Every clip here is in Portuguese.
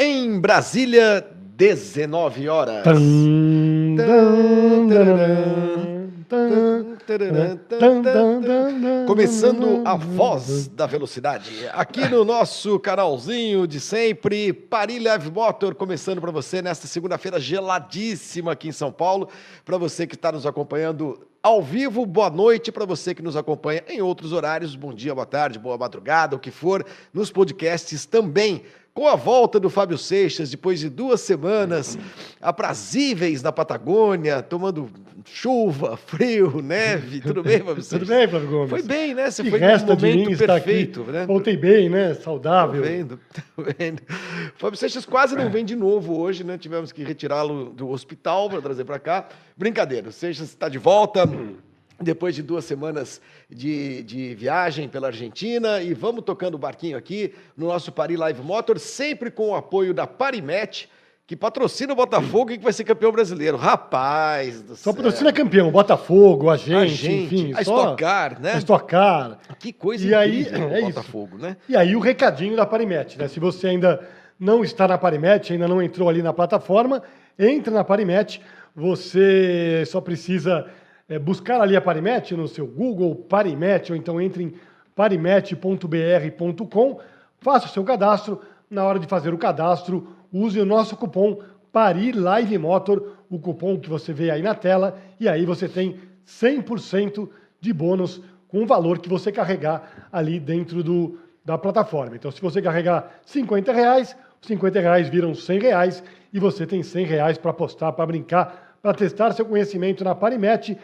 Em Brasília, 19 horas. Começando a voz da velocidade, aqui no nosso canalzinho de sempre, Paris Live Motor, começando para você nesta segunda-feira geladíssima aqui em São Paulo. Para você que está nos acompanhando ao vivo, boa noite. Para você que nos acompanha em outros horários, bom dia, boa tarde, boa madrugada, o que for, nos podcasts também com a volta do Fábio Seixas, depois de duas semanas aprazíveis na Patagônia, tomando chuva, frio, neve, tudo bem, Fábio Seixas? Tudo bem, Flávio Gomes? Foi bem, né? Você que foi resta num de mim momento perfeito, aqui. né? Voltei bem, né? Saudável. Tô vendo, tô vendo. Fábio Seixas quase não vem de novo hoje, né? Tivemos que retirá-lo do hospital para trazer para cá. Brincadeira, o Seixas está de volta. Depois de duas semanas de, de viagem pela Argentina e vamos tocando o barquinho aqui no nosso Paris Live Motor, sempre com o apoio da Parimet, que patrocina o Botafogo e que vai ser campeão brasileiro. Rapaz do Só céu. patrocina campeão, Botafogo, a gente, a gente, enfim. a só- Stock Car, né? A Stock Car. Que coisa E aí, incrível é isso. Botafogo, né? E aí o recadinho da Parimet, né? Se você ainda não está na Parimet, ainda não entrou ali na plataforma, entre na Parimet. Você só precisa é, buscar ali a Parimet no seu Google Parimet, ou então entre em parimet.br.com, faça o seu cadastro. Na hora de fazer o cadastro, use o nosso cupom PARILIVEMOTOR, o cupom que você vê aí na tela, e aí você tem 100% de bônus com o valor que você carregar ali dentro do, da plataforma. Então, se você carregar 50 reais, os 50 reais viram 100 reais e você tem 100 reais para apostar, para brincar, para testar seu conhecimento na Parimet,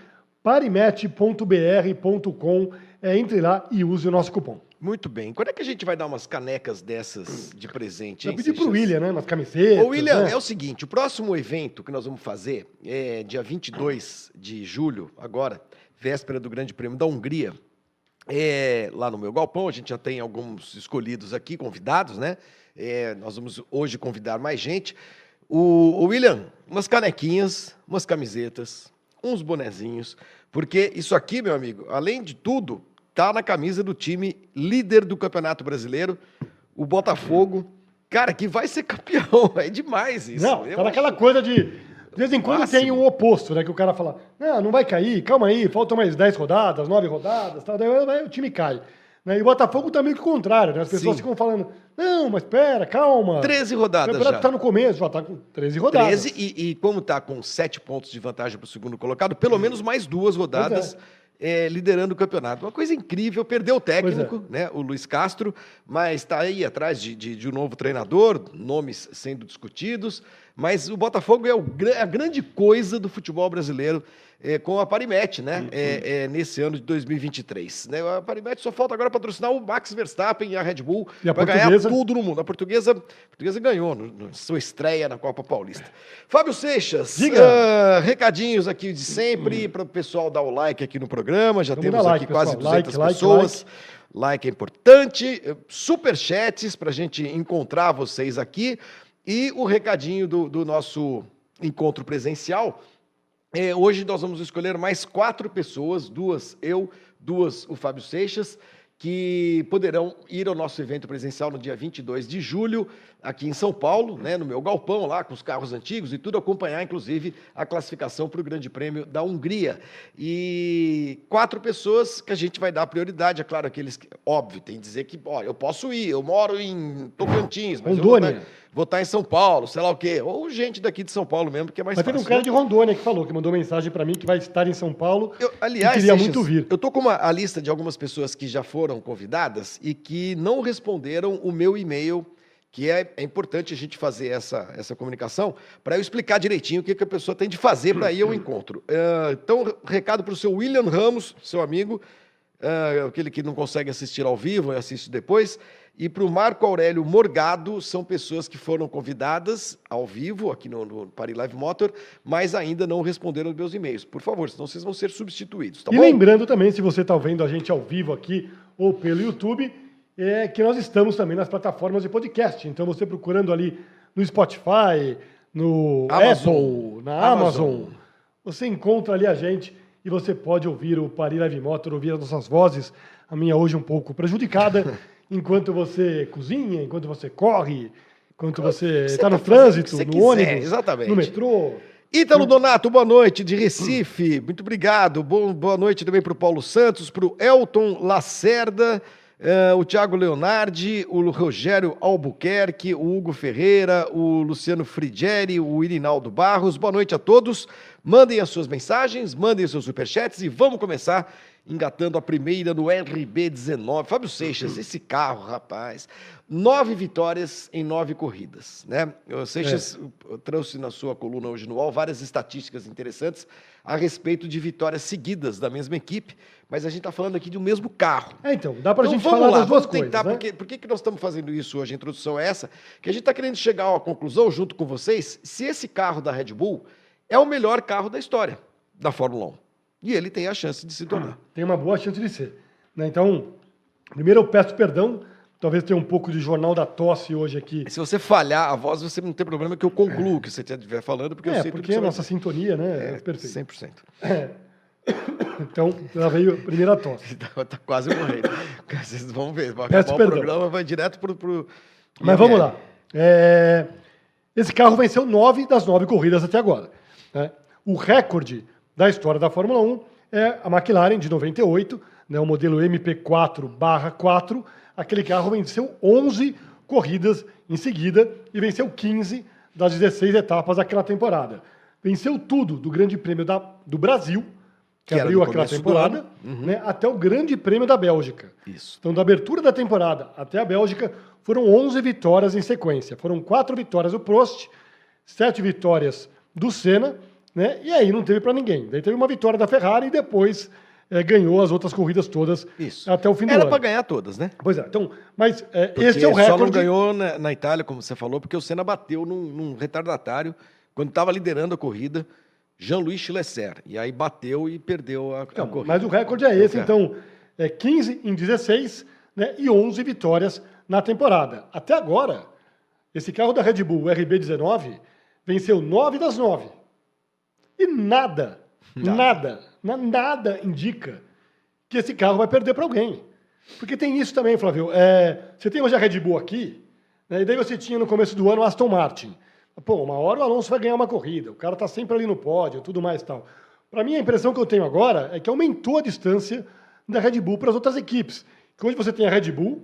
parimet.br.com. É, entre lá e use o nosso cupom. Muito bem. Quando é que a gente vai dar umas canecas dessas de presente, hein, pedi para o Seixas? William, né? Umas camisetas. Ô, William, né? é o seguinte, o próximo evento que nós vamos fazer é dia 22 de julho, agora, véspera do Grande Prêmio da Hungria, é lá no meu galpão, a gente já tem alguns escolhidos aqui, convidados, né? É, nós vamos hoje convidar mais gente. O, o William, umas canequinhas, umas camisetas, uns bonezinhos, porque isso aqui, meu amigo, além de tudo, tá na camisa do time líder do Campeonato Brasileiro, o Botafogo. Cara, que vai ser campeão. É demais isso. Não, tá naquela coisa de. De vez em quando Máximo. tem o oposto, né? Que o cara fala, não, não vai cair, calma aí, faltam mais 10 rodadas, 9 rodadas, tal, daí o time cai. Né? E o Botafogo tá meio que o contrário, né? As pessoas Sim. ficam falando, não, mas pera, calma. 13 O rodadas campeonato já. tá no começo, já tá com 13 rodadas. 13 e, e como está com 7 pontos de vantagem para o segundo colocado, pelo menos mais duas rodadas é, liderando o campeonato. Uma coisa incrível, perdeu o técnico, né, o Luiz Castro, mas está aí atrás de, de- de um novo treinador, nomes sendo discutidos, mas o Botafogo é o a grande coisa do futebol brasileiro é, com a Parimet, né, é, é, nesse ano de 2023. Né? A Parimet só falta agora patrocinar o Max Verstappen e a Red Bull para ganhar tudo no mundo. A portuguesa, a portuguesa ganhou no, no sua estreia na Copa Paulista. Fábio Seixas, Diga. ah, recadinhos aqui de sempre para o pessoal dar o like aqui no programa. Já Vamos temos dar aqui like, quase pessoal. 200 Like, like, pessoas. Like. é importante. Super chats para a gente encontrar vocês aqui. E o recadinho do, do nosso encontro presencial. É, hoje nós vamos escolher mais quatro pessoas, duas eu, duas o Fábio Seixas, que poderão ir ao nosso evento presencial no dia 22 de julho, aqui em São Paulo, né, no meu galpão lá, com os carros antigos e tudo, acompanhar inclusive a classificação para o Grande Prêmio da Hungria. E quatro pessoas que a gente vai dar prioridade, é claro, aqueles que, óbvio, tem que dizer que, ó, eu posso ir, eu moro em Tocantins, mas eu Rondônia. estar, vou estar em São Paulo, sei lá o quê, ou gente daqui de São Paulo mesmo, que é mais Mas teve fácil. um cara né? de Rondônia que falou, que mandou mensagem para mim que vai estar em São Paulo Eu, aliás, queria Seixas, muito vir. eu tô com uma, a lista de algumas pessoas que já foram convidadas e que não responderam o meu e-mail, que é, é importante a gente fazer essa, essa comunicação, para eu explicar direitinho o que, que a pessoa tem de fazer para ir ao encontro. Ah, então, recado para o seu William Ramos, seu amigo, ah, aquele que não consegue assistir ao vivo e assiste depois, e para o Marco Aurélio Morgado, são pessoas que foram convidadas ao vivo aqui no, no Paris Live Motor, mas ainda não responderam os meus e-mails. Por favor, senão vocês vão ser substituídos, tá e bom? lembrando também, se você está vendo a gente ao vivo aqui ou pelo YouTube, é que nós estamos também nas plataformas de podcast. Então você procurando ali no Spotify, no Amazon. Apple, na Amazon. Amazon. você encontra ali a gente e você pode ouvir o Paris Live Motor, ouvir as nossas vozes, a minha hoje um pouco prejudicada, enquanto você cozinha, enquanto você corre, Enquanto você está no tá trânsito, no quiser, ônibus, exatamente. no metrô. Ítalo Donato, boa noite, de Recife. Muito obrigado. Bom, boa noite também para o Paulo Santos, para o Elton Lacerda, eh, o Thiago Leonardi, o Rogério Albuquerque, o Hugo Ferreira, o Luciano Frigieri, o Irinaldo Barros. Boa noite a todos. Mandem as suas mensagens, mandem os seus superchats e vamos começar engatando a primeira no RB19. Fábio Seixas, esse carro, rapaz. Nove vitórias em nove corridas, né? O Seixas É. trouxe na sua coluna hoje no UOL várias estatísticas interessantes a respeito de vitórias seguidas da mesma equipe, mas a gente está falando aqui do mesmo carro. É, então, dá pra Então gente vamos falar lá, das duas vamos tentar, coisas, né? porque, por que, que nós estamos fazendo isso hoje? A introdução é essa, que a gente está querendo chegar a uma conclusão junto com vocês, se esse carro da Red Bull é o melhor carro da história da Fórmula 1. E ele tem a chance de se tornar. Tem uma boa chance de ser. né? Então, primeiro eu peço perdão, talvez tenha um pouco de jornal da tosse hoje aqui. Se você falhar a voz, você não tem problema que eu concluo o que você estiver falando, porque eu É, sei tudo porque que a vai nossa sintonia, né? É, É, perfeito. 100%. Então, já veio a primeira tosse. Tá, tá quase morrendo. Vocês vão ver. Vai Peço acabar o perdão. programa, vai direto pro. pro Mas vamos lá. É, Esse carro venceu nove das nove corridas até agora. né? O recorde da história da Fórmula 1 é a McLaren de 98, né, o modelo MP4/4. Aquele carro venceu 11 corridas em seguida e venceu 15 das 16 etapas daquela temporada. Venceu tudo do Grande Prêmio da- do Brasil, que, Que abriu aquela temporada, né, até o Grande Prêmio da Bélgica. Isso. Então, da abertura da temporada até a Bélgica, foram 11 vitórias em sequência. Foram quatro vitórias do Prost, sete vitórias do Senna, né? E aí não teve para ninguém. Daí teve uma vitória da Ferrari e depois eh, ganhou as outras corridas todas Isso. até o fim do Era ano. para ganhar todas, né? Pois é, então, mas Porque esse é o só não recorde. ganhou na, na Itália, como você falou, porque o Senna bateu num, num retardatário quando estava liderando a corrida, Jean-Louis Schlesser. E aí bateu e perdeu a, a Então, corrida. mas o recorde é esse, É. então, é 15 em 16 né, e 11 vitórias na temporada. Até agora, esse carro da Red Bull, o RB19, venceu 9 das 9. E nada, nada, na- nada indica que esse carro vai perder para alguém. Porque tem isso também, Flávio. É, você tem hoje a Red Bull aqui, né, e daí você tinha no começo do ano o Aston Martin. Pô, uma hora o Alonso vai ganhar uma corrida, o cara tá sempre ali no pódio, tudo mais e tal. Para mim, a impressão que eu tenho agora é que aumentou a distância da Red Bull para as outras equipes. Que hoje você tem a Red Bull,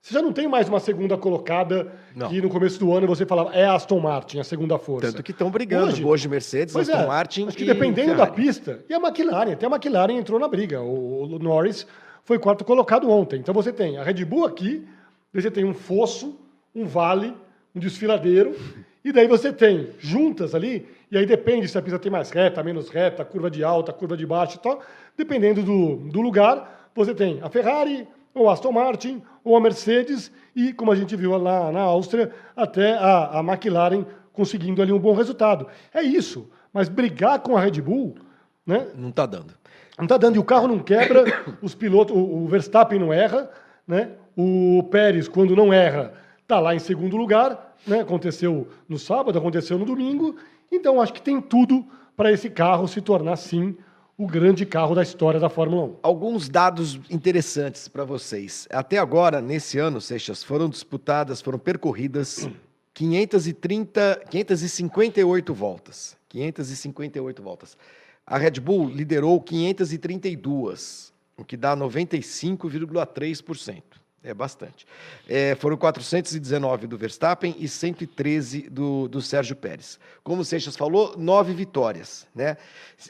você já não tem mais uma segunda colocada Não. que no começo do ano você falava é Aston Martin, a segunda força. Tanto que estão brigando Hoje- hoje, Mercedes, Aston é, Martin acho que dependendo da Ferrari. pista, e a McLaren, até a McLaren entrou na briga. O, o Norris foi quarto colocado ontem. Então você tem a Red Bull aqui, você tem um fosso, um vale, um desfiladeiro, e daí você tem juntas ali, e aí depende se a pista tem mais reta, menos reta, curva de alta, curva de baixo e tal, dependendo do, do lugar, você tem a Ferrari, ou a Aston Martin, ou a Mercedes, e como a gente viu lá na Áustria, até a, a McLaren conseguindo ali um bom resultado. É isso. Mas brigar com a Red Bull, né? Não tá dando. Não tá dando. E o carro não quebra, os pilotos, o o Verstappen não erra, né? O Pérez, quando não erra, tá lá em segundo lugar, né? Aconteceu no sábado, aconteceu no domingo. Então acho que tem tudo para esse carro se tornar sim o grande carro da história da Fórmula 1. Alguns dados interessantes para vocês. Até agora, nesse ano, Seixas, foram disputadas, foram percorridas 530, 558 voltas. 558 voltas. A Red Bull liderou 532, o que dá 95,3%. É bastante. É, foram 419 do Verstappen e 113 do, do Sérgio Pérez. Como o Seixas falou, nove vitórias. Né?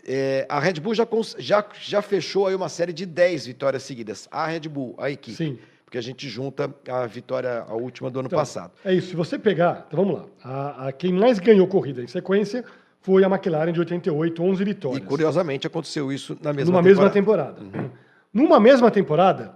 É, a Red Bull já, já, já fechou aí uma série de 10 vitórias seguidas. A Red Bull, a equipe. Sim. Porque a gente junta a vitória, a última do ano Então, passado. É isso. Se você pegar, então vamos lá. A, a- quem mais ganhou corrida em sequência foi a McLaren de 88, 11 E vitórias. curiosamente aconteceu isso na mesma numa temporada. mesma temporada. Numa mesma temporada,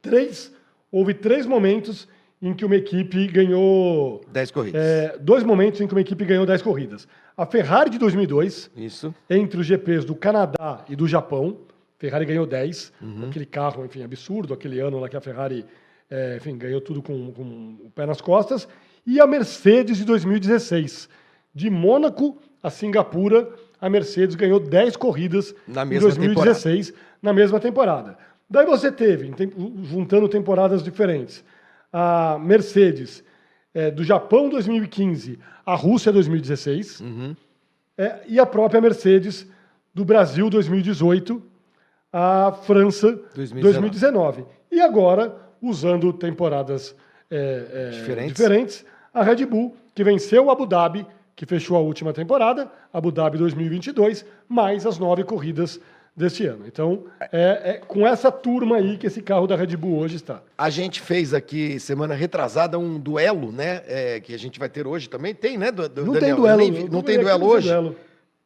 três, houve três momentos em que uma equipe ganhou. 10 corridas. é, dois momentos em que uma equipe ganhou 10 corridas. A Ferrari de 2002, Isso. entre os GPs do Canadá e do Japão, Ferrari ganhou 10, aquele carro, enfim, absurdo, aquele ano lá que a Ferrari, é, enfim, ganhou tudo com, com o pé nas costas. E a Mercedes de 2016, de Mônaco a Singapura, a Mercedes ganhou 10 corridas Na em mesma 2016, na mesma temporada. Daí você teve, juntando temporadas diferentes, a Mercedes é, do Japão 2015 à Rússia 2016 Uhum. é, e a própria Mercedes do Brasil 2018 à França 2019. 2019. E agora, usando temporadas é, é, Diferentes. diferentes, a Red Bull, que venceu o Abu Dhabi, que fechou a última temporada, Abu Dhabi 2022, mais as nove corridas deste ano. Então, é, é com essa turma aí que esse carro da Red Bull hoje está. A gente fez aqui semana retrasada um duelo, né? é, que a gente vai ter hoje também. Tem, né? du- du- Não Daniel? tem duelo. Eu Não tô tem duelo não tem hoje? duelo.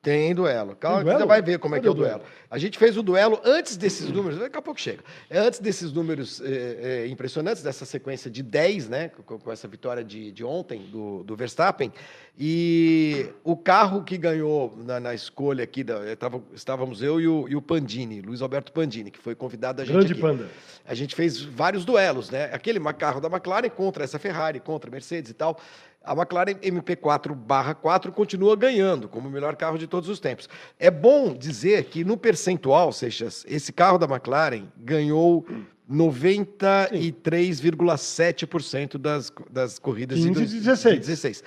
Tem duelo. Calma, que duelo? você vai ver como é Cadê que é o duelo? duelo. A gente fez o duelo antes desses números, daqui a pouco chega. É antes desses números é, é, impressionantes, dessa sequência de 10, né? Com, com essa vitória de, de ontem do, do Verstappen. E o carro que ganhou na, na escolha aqui, da, eu tava- estávamos eu e o, e o Pandini, Luiz Alberto Pandini, que foi convidado a gente. Grande aqui. panda. A gente fez vários duelos, né? Aquele carro da McLaren contra essa Ferrari, contra a Mercedes e tal. A McLaren MP4/4 continua ganhando como o melhor carro de todos os tempos. É bom dizer que no percentual, Seixas, esse carro da McLaren ganhou 93,7% das, das corridas 15 de e 16. 16.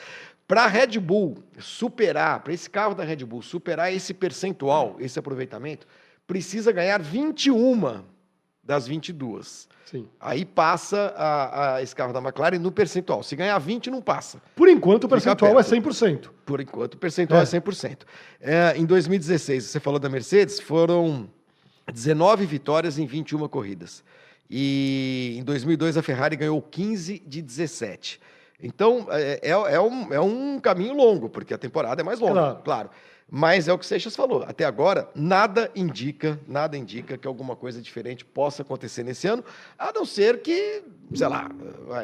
Para a Red Bull superar, para esse carro da Red Bull superar esse percentual, esse aproveitamento, precisa ganhar 21 das 22. Sim. Aí passa a, a esse carro da McLaren no percentual. Se ganhar 20, não passa. Por enquanto, o percentual é perto. 100%. Por enquanto, o percentual é, É. 100%. É, em 2016, você falou da Mercedes, foram 19 vitórias em 21 corridas. E em 2002, a Ferrari ganhou 15 de 17. Então, é, é, é um, é um caminho longo, porque a temporada é mais longa, Claro. claro. Mas é o que o Seixas falou. Até agora, nada indica, nada indica que alguma coisa diferente possa acontecer nesse ano, a não ser que, sei lá,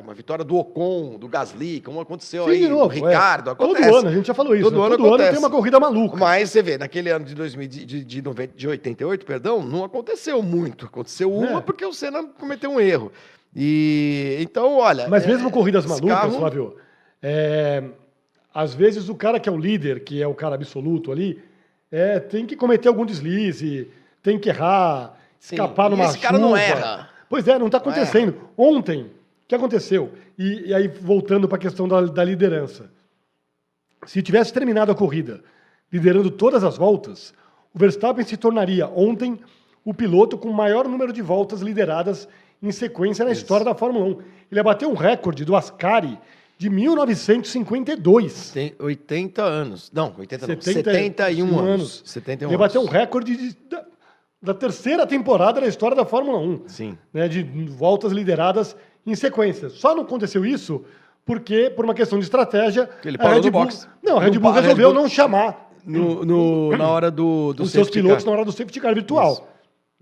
uma vitória do Ocon, do Gasly, como aconteceu aí, de do novo, é. Ricardo, acontece. Todo ano, a gente já falou isso. Todo né? ano Todo ano tem uma corrida maluca. Mas você vê, naquele ano de, 2000, de, de, de, 90 de 88, perdão, não aconteceu muito. Aconteceu uma É. porque o Senna cometeu um erro. E então, olha. Mas é, mesmo corridas esse malucas, carro- Flávio, é, às vezes o cara que é o líder, que é o cara absoluto ali, é, tem que cometer algum deslize, tem que errar, Sim, escapar e numa esse cara não chuva. erra. Pois é, não está Não acontecendo. Ontem, o que aconteceu? E, e aí, voltando para a questão da, da liderança. Se tivesse terminado a corrida liderando todas as voltas, o Verstappen se tornaria ontem o piloto com o maior número de voltas lideradas em sequência na história da Fórmula 1. Ele ia bater um recorde do Ascari de 1952. Tem 80 anos. Não, 80 não. 70 71 anos. anos. 71 Ele ia bater um recorde de- da, da terceira temporada da história da Fórmula 1. Sim. né, de voltas lideradas em sequência. Só não aconteceu isso porque, por uma questão de estratégia, Ele a parou Red no Bull, box. não, a Red Bull a Red resolveu Bull- não chamar No, no- na hora do, do os seus pilotos car. na hora do safety car virtual. Isso.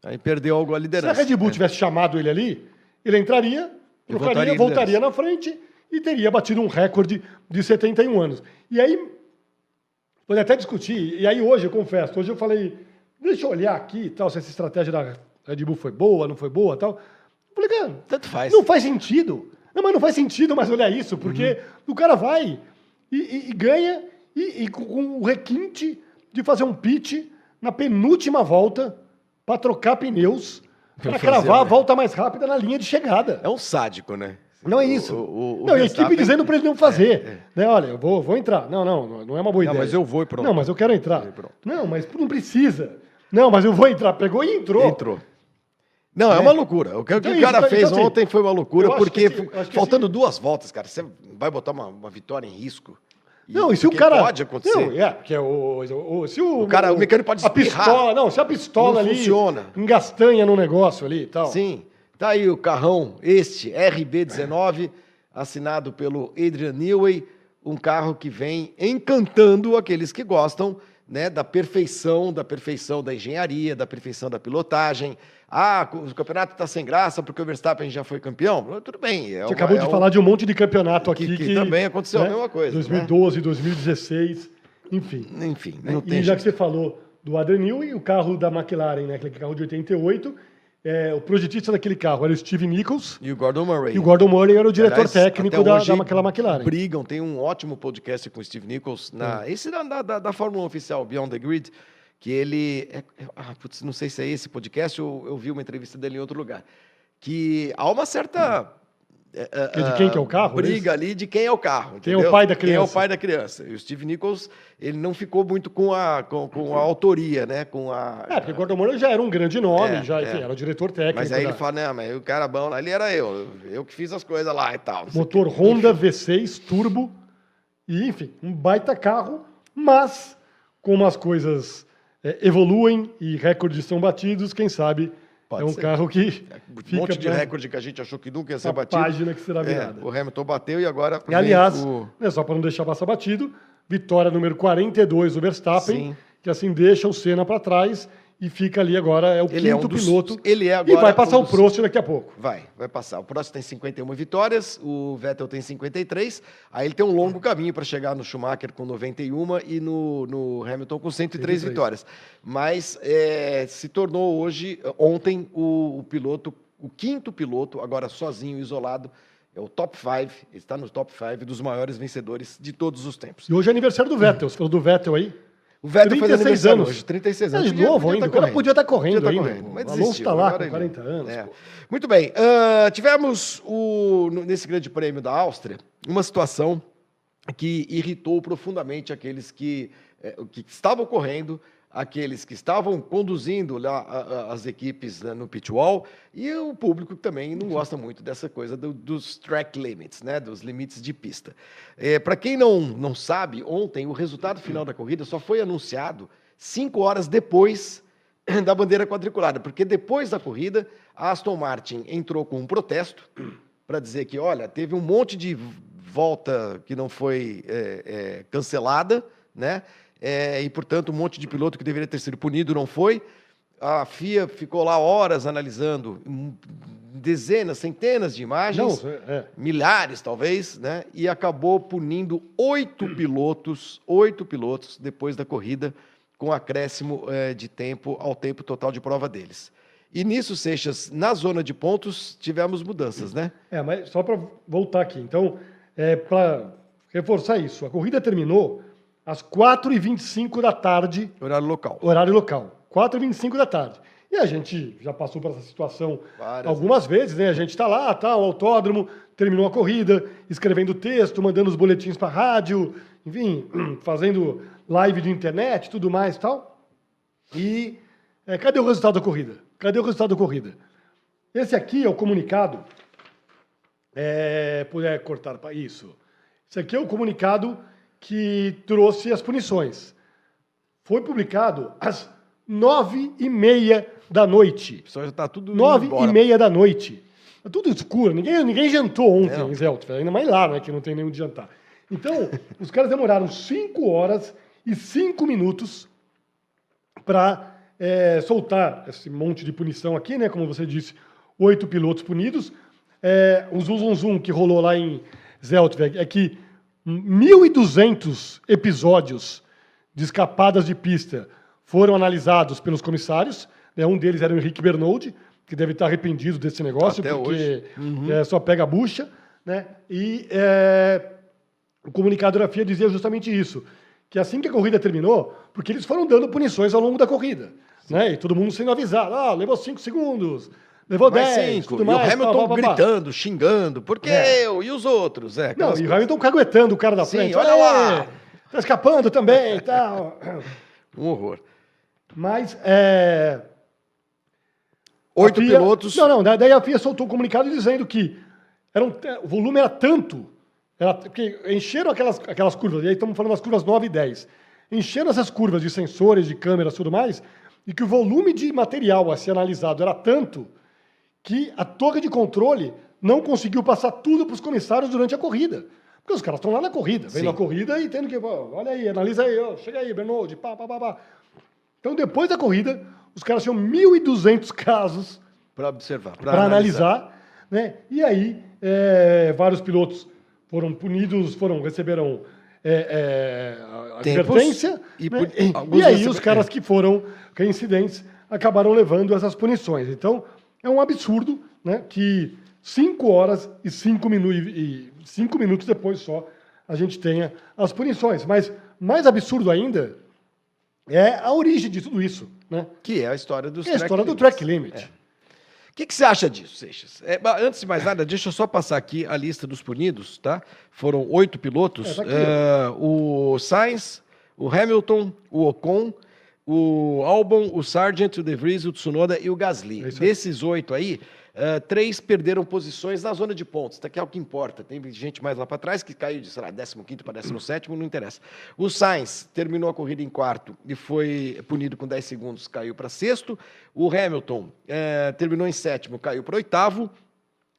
Aí perdeu algo a Se a liderança. Red Bull É. tivesse chamado ele ali, ele entraria, Ele trocaria, voltaria voltaria, liderança. na frente e teria batido um recorde de 71 anos. E aí, pode até discutir, e aí hoje, eu confesso, hoje eu falei, deixa eu olhar aqui tal, se essa estratégia da Red Bull foi boa, não foi boa tal. Eu falei, cara, Tanto faz. não faz sentido. Não, mas não faz sentido mais olhar isso, porque Uhum. o cara vai e, e- e ganha e, e com, o requinte de fazer um pitch na penúltima volta para trocar pneus, para cravar a né? volta mais rápida na linha de chegada. É um sádico, né? Não é isso. O- o- o não, e a equipe dizendo para ele não fazer. Né, olha, eu vou, vou entrar. Não, não, não é uma boa Não, ideia. mas eu vou e pronto. Não, mas eu quero entrar. Não, mas não precisa. Não, mas eu vou entrar. Pegou e entrou. Entrou. Não, é, É. uma loucura. O que, o Então o isso, cara então, fez assim, ontem foi uma loucura, porque acho que faltando duas voltas, cara, você vai botar uma, uma vitória em risco. E- Não, e se o cara. Pode acontecer. Não, é, porque o, o, se o, O cara- o mecânico pode A espirrar. pistola, não, se a pistola Não ali. funciona. Engastanha no negócio ali e tal. Sim. Tá aí o carrão, este RB19, assinado pelo Adrian Newey, um carro que vem encantando aqueles que gostam né, da perfeição, da perfeição da engenharia, da perfeição da pilotagem. Ah, o campeonato está sem graça porque o Verstappen já foi campeão. Tudo bem. É gente uma- acabou é de um- falar de um monte de campeonato Que- aqui que também aconteceu a mesma coisa, né? 2012, 2016, enfim. Enfim, não e já jeito. que você falou do Adrian Newey, o carro da McLaren, né, aquele carro de 88, é, o projetista daquele carro era o Steve Nichols E o Gordon Murray. e o Gordon Murray era o diretor Aliás, técnico da, daquela McLaren. Brigam, tem um ótimo podcast com o Steve Nichols, na, esse da, da, da- Fórmula 1 oficial, Beyond the Grid, que ele. é- é- ah, putz, não sei se é esse podcast ou eu vi uma entrevista dele em outro lugar. Que há uma certa é de quem que é o carro? Briga ali de quem é o carro. Quem entendeu? é o pai da criança? Quem é o pai da criança. E o Steve Nichols, ele não ficou muito com a, com, com a autoria, né? Com a, é, porque o Gordon Murray já era um grande nome, é, já, enfim, é. era o diretor técnico. Mas aí da... ele fala, não, mas o cara bom ali era eu. Eu que fiz as coisas lá e tal. Motor Honda enfim. V6 Turbo. E, enfim, um baita carro, mas como as coisas é, evoluem e recordes são batidos, quem sabe Pode é um ser. carro que. Um monte de recorde que a gente achou que nunca ia ser batido. página que será é, virada. É, o Hamilton bateu e agora. E, aliás, o... né, só para não deixar passar batido, vitória número 42 do Verstappen, Sim. que assim deixa o Senna para trás e fica ali agora, é o ele quinto é um dos, piloto. Ele é agora. E vai passar um dos, o Prost daqui a pouco. Vai, vai passar. O Prost tem 51 vitórias, o Vettel tem 53. Aí ele tem um longo caminho para chegar no Schumacher com 91 e no, no Hamilton com 103, 103. vitórias. Mas é, se tornou hoje, ontem, o, o piloto, o quinto piloto, agora sozinho, isolado, é o top 5, ele está no top 5 dos maiores vencedores de todos os tempos. E hoje é aniversário do Vettel, você falou do Vettel aí? O Vettel foi aniversário anos. hoje, 36 anos. É de novo ainda, o cara podia estar correndo podia ainda. Correndo, mas o Alonso está lá com 40 anos. É. Muito bem, uh, tivemos o, nesse grande prêmio da Áustria uma situação que irritou profundamente aqueles que, eh, que estavam correndo aqueles que estavam conduzindo lá as equipes né, no pit wall e o público também não gosta muito dessa coisa do, dos track limits, né, dos limites de pista. É, Para quem não, não sabe, ontem o resultado final da corrida só foi anunciado cinco horas depois da bandeira quadriculada, porque depois da corrida a Aston Martin entrou com um protesto para dizer que, olha, teve um monte de volta que não foi é, é, cancelada, né? É, e, portanto, um monte de piloto que deveria ter sido punido não foi. A FIA ficou lá horas analisando dezenas, centenas de imagens, não, é, é. milhares talvez, né? e acabou punindo oito pilotos, oito pilotos depois da corrida, com acréscimo é, de tempo ao tempo total de prova deles. E nisso, Seixas, na zona de pontos, tivemos mudanças, né? É, mas só para voltar aqui. Então, é, para reforçar isso, a corrida terminou às 4h25 da tarde. Horário local. Horário local. 4h25 da tarde. E a gente já passou por essa situação Várias algumas vezes, né? A gente está lá, tá, o autódromo, terminou a corrida, escrevendo texto, mandando os boletins para rádio, enfim, fazendo live de internet, tudo mais e tal. E é, cadê o resultado da corrida? Cadê o resultado da corrida? Esse aqui é o comunicado. É, puder cortar para isso. Esse aqui é o comunicado que trouxe as punições. Foi publicado às nove e meia da noite. O pessoal já está tudo Nove e meia da noite. Tá tudo escuro. Ninguém, ninguém jantou ontem não. em Zeltfeld. Ainda mais lá, né, que não tem nenhum de jantar. Então, os caras demoraram cinco horas e cinco minutos para é, soltar esse monte de punição aqui, né? Como você disse, oito pilotos punidos. É, o zum, zum, zum que rolou lá em Zeltweg é que 1.200 episódios de escapadas de pista foram analisados pelos comissários. Né? Um deles era o Henrique Bernold, que deve estar arrependido desse negócio, Até porque uhum. é, só pega a bucha. Né? E é, o comunicado da FIA dizia justamente isso, que assim que a corrida terminou, porque eles foram dando punições ao longo da corrida. Né? E todo mundo sendo avisado, ah, levou cinco segundos, Levou mais 10, cinco. e o Hamilton pá, pá, pá, gritando, xingando. Por que é. eu? E os outros? É, não, e o Hamilton caguetando o cara da Sim, frente. olha lá. Tá escapando também e tal. Um horror. Mas, é... Oito FIA... pilotos... Não, não, daí a FIA soltou um comunicado dizendo que era um... o volume era tanto, era... porque encheram aquelas, aquelas curvas, e aí estamos falando das curvas 9 e 10, encheram essas curvas de sensores, de câmeras e tudo mais, e que o volume de material a ser analisado era tanto que a torre de controle não conseguiu passar tudo para os comissários durante a corrida. Porque os caras estão lá na corrida, vendo a corrida e tendo que, olha aí, analisa aí, ó, chega aí, Bernold, pá, pá, pá, pá. Então, depois da corrida, os caras tinham 1.200 casos para observar, para analisar. analisar. né? E aí, é, vários pilotos foram punidos, foram receberam é, é, advertência. E, né? e, e aí, os caras que foram reincidentes acabaram levando essas punições. Então, é um absurdo né, que cinco horas e cinco, minu minutos depois só a gente tenha as punições. Mas mais absurdo ainda é a origem de tudo isso. Né? Que é a história dos é a história limits. do track limit. É. O que, que você acha disso, Seixas? É, antes de mais nada, deixa eu só passar aqui a lista dos punidos, tá? Foram oito pilotos. É, tá É, o Sainz, o Hamilton, o Ocon, o Albon, o Sargent, o De Vries, o Tsunoda e o Gasly. É. Desses oito aí, é, três perderam posições na zona de pontos, que é o que importa. Tem gente mais lá para trás que caiu de, sei lá, 15 para 17, não interessa. O Sainz terminou a corrida em quarto e foi punido com 10 segundos, caiu para sexto. O Hamilton é, terminou em sétimo, caiu para oitavo.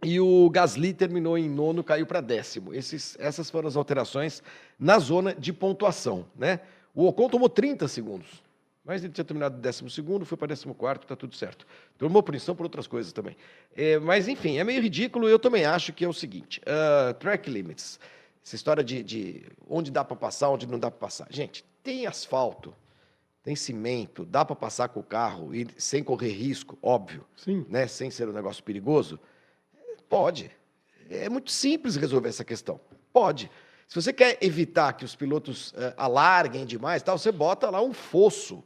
E o Gasly terminou em nono, caiu para décimo. Esses, essas foram as alterações na zona de pontuação. Né? O Ocon tomou 30 segundos, mas ele tinha terminado décimo segundo, foi para décimo quarto, está tudo certo. Tomou punição por outras coisas também. É, mas, enfim, é meio ridículo. Eu também acho que é o seguinte: ah, track limits. Essa história de, de onde dá para passar, onde não dá para passar. Gente, tem asfalto, tem cimento, dá para passar com o carro e sem correr risco, óbvio Sim. né, sem ser um negócio perigoso? Pode. É muito simples resolver essa questão. Pode. Se você quer evitar que os pilotos eh, alarguem demais, tal, você bota lá um fosso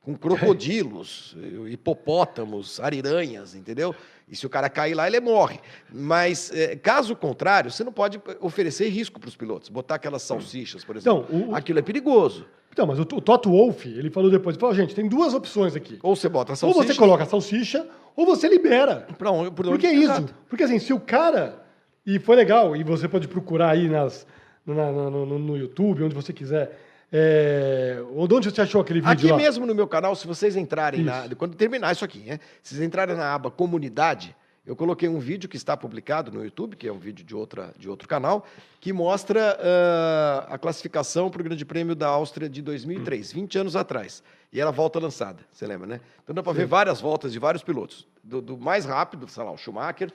com crocodilos, hipopótamos, ariranhas, entendeu? E se o cara cair lá, ele morre. Mas, eh, caso contrário, você não pode oferecer risco para os pilotos. Botar aquelas salsichas, por exemplo. Então, o- Aquilo é perigoso. Então, mas o, o Toto Wolff, ele falou depois, ele falou, gente, tem duas opções aqui. Ou você bota a Ou salsicha... você coloca a salsicha, ou você libera. Pra onde, por Porque é onde- isso. Exato. Porque assim, se o cara. E foi legal, e você pode procurar aí nas, na- na- no, no YouTube, onde você quiser. É, onde você achou aquele vídeo Aqui lá? mesmo no meu canal, se vocês entrarem na. Isso. Quando terminar isso aqui, né? Se vocês entrarem na aba comunidade, eu coloquei um vídeo que está publicado no YouTube, que é um vídeo de, outra, de outro canal, que mostra ah, a classificação para o Grande Prêmio da Áustria de 2003, 20 anos atrás. E era a volta lançada, você lembra, né? Então dá para ver várias voltas de vários pilotos. Do, do mais rápido, sei lá, o Schumacher,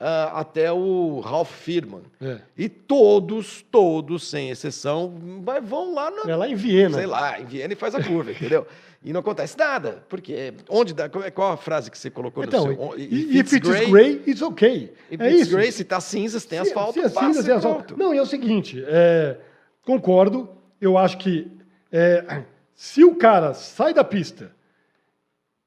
ah, até o Ralf Firman. É. E todos, todos, sem exceção, vão lá na, É lá em Viena. sei lá, em Viena e faz a curva, entendeu? E não acontece nada, porque onde dá, qual é- qual a frase que você colocou Então, no seu? E- if it is grey, it's okay. if é it's isso. gray, se tá cinzas, tem Se- asfalto, se é passa cinza, e tem asfalto. Não, e é o seguinte, é, concordo, eu acho que é, se o cara sai da pista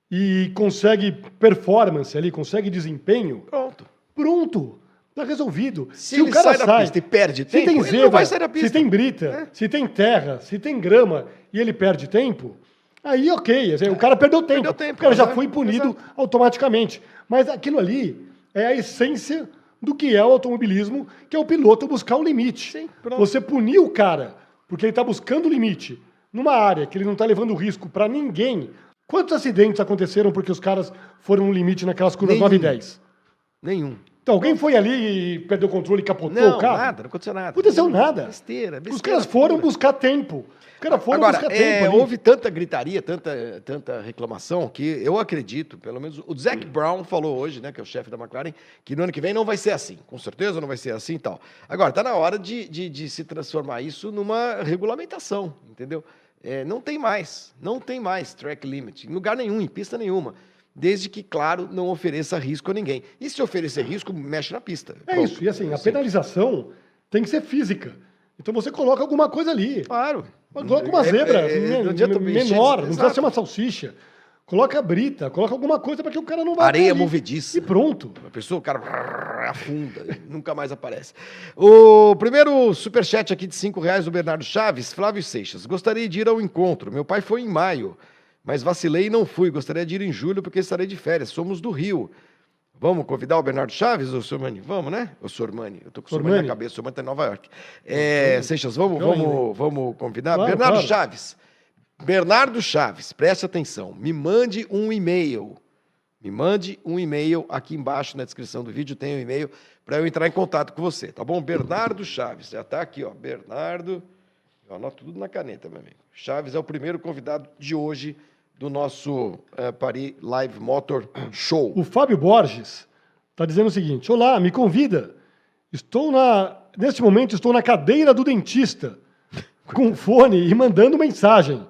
e consegue performance ali, consegue desempenho, Pronto. Pronto, tá resolvido. Se, ele sai da pista e perde se tempo, tem ele zebra, não vai sair da pista. se tem brita, É. se tem terra, se tem grama e ele perde tempo, aí ok, o cara perdeu tempo, Perdeu tempo, o cara já foi punido automaticamente. Mas aquilo ali é a essência do que é o automobilismo, que é o piloto buscar o limite. Sim. Você punir o cara porque ele está buscando o limite numa área que ele não está levando risco para ninguém. Quantos acidentes aconteceram porque os caras foram no limite naquelas curvas Nenhum. 9 e 10? Nenhum. Então, alguém foi ali e perdeu o controle e capotou Não, o carro? nada, não aconteceu nada. Aconteceu nada. Besteira, besteira. Os caras foram buscar tempo. Os caras foram Agora, buscar é, tempo ali. houve tanta gritaria, tanta, tanta reclamação, que eu acredito, pelo menos o Zac Brown falou hoje, né, que é o chefe da McLaren, que no ano que vem não vai ser assim. Com certeza não vai ser assim e tal. Agora, está na hora de, de, de se transformar isso numa regulamentação, entendeu? É, não tem mais, não tem mais track limit, em lugar nenhum, em pista nenhuma. Desde que, claro, não ofereça risco a ninguém. E se oferecer risco, mexe na pista. É Pronto. isso. E assim, a penalização tem que ser física. Então você coloca alguma coisa ali. Claro. Coloca uma É, zebra é, é, men- não adianta menor, não precisa ser uma salsicha. Coloca brita, coloca alguma coisa para que o cara não vá Areia ali. movediça. E pronto. A pessoa, o cara afunda, nunca mais aparece. O primeiro superchat aqui de 5 reais do Bernardo Chaves, Flávio Seixas. Gostaria de ir ao encontro. Meu pai foi em maio, mas vacilei e não fui. Gostaria de ir em julho porque estarei de férias. Somos do Rio. Vamos convidar o Bernardo Chaves, ou o Sormani? Vamos, né? O Sormani. Eu tô com o Sormani na Sormani. cabeça. O Sormani tá em Nova York. É, Seixas, vamos, vamos, vamos convidar? Claro, Bernardo claro. Chaves. Bernardo Chaves, preste atenção. Me mande um e-mail. Me mande um e-mail aqui embaixo na descrição do vídeo tem um e-mail para eu entrar em contato com você, tá bom? Bernardo Chaves, já tá aqui, ó. Bernardo, eu anoto tudo na caneta, meu amigo. Chaves é o primeiro convidado de hoje do nosso eh, Paris Live Motor Show. O Fábio Borges está dizendo o seguinte: Olá, me convida. Estou na. Neste momento, estou na cadeira do dentista, com fone e mandando mensagem.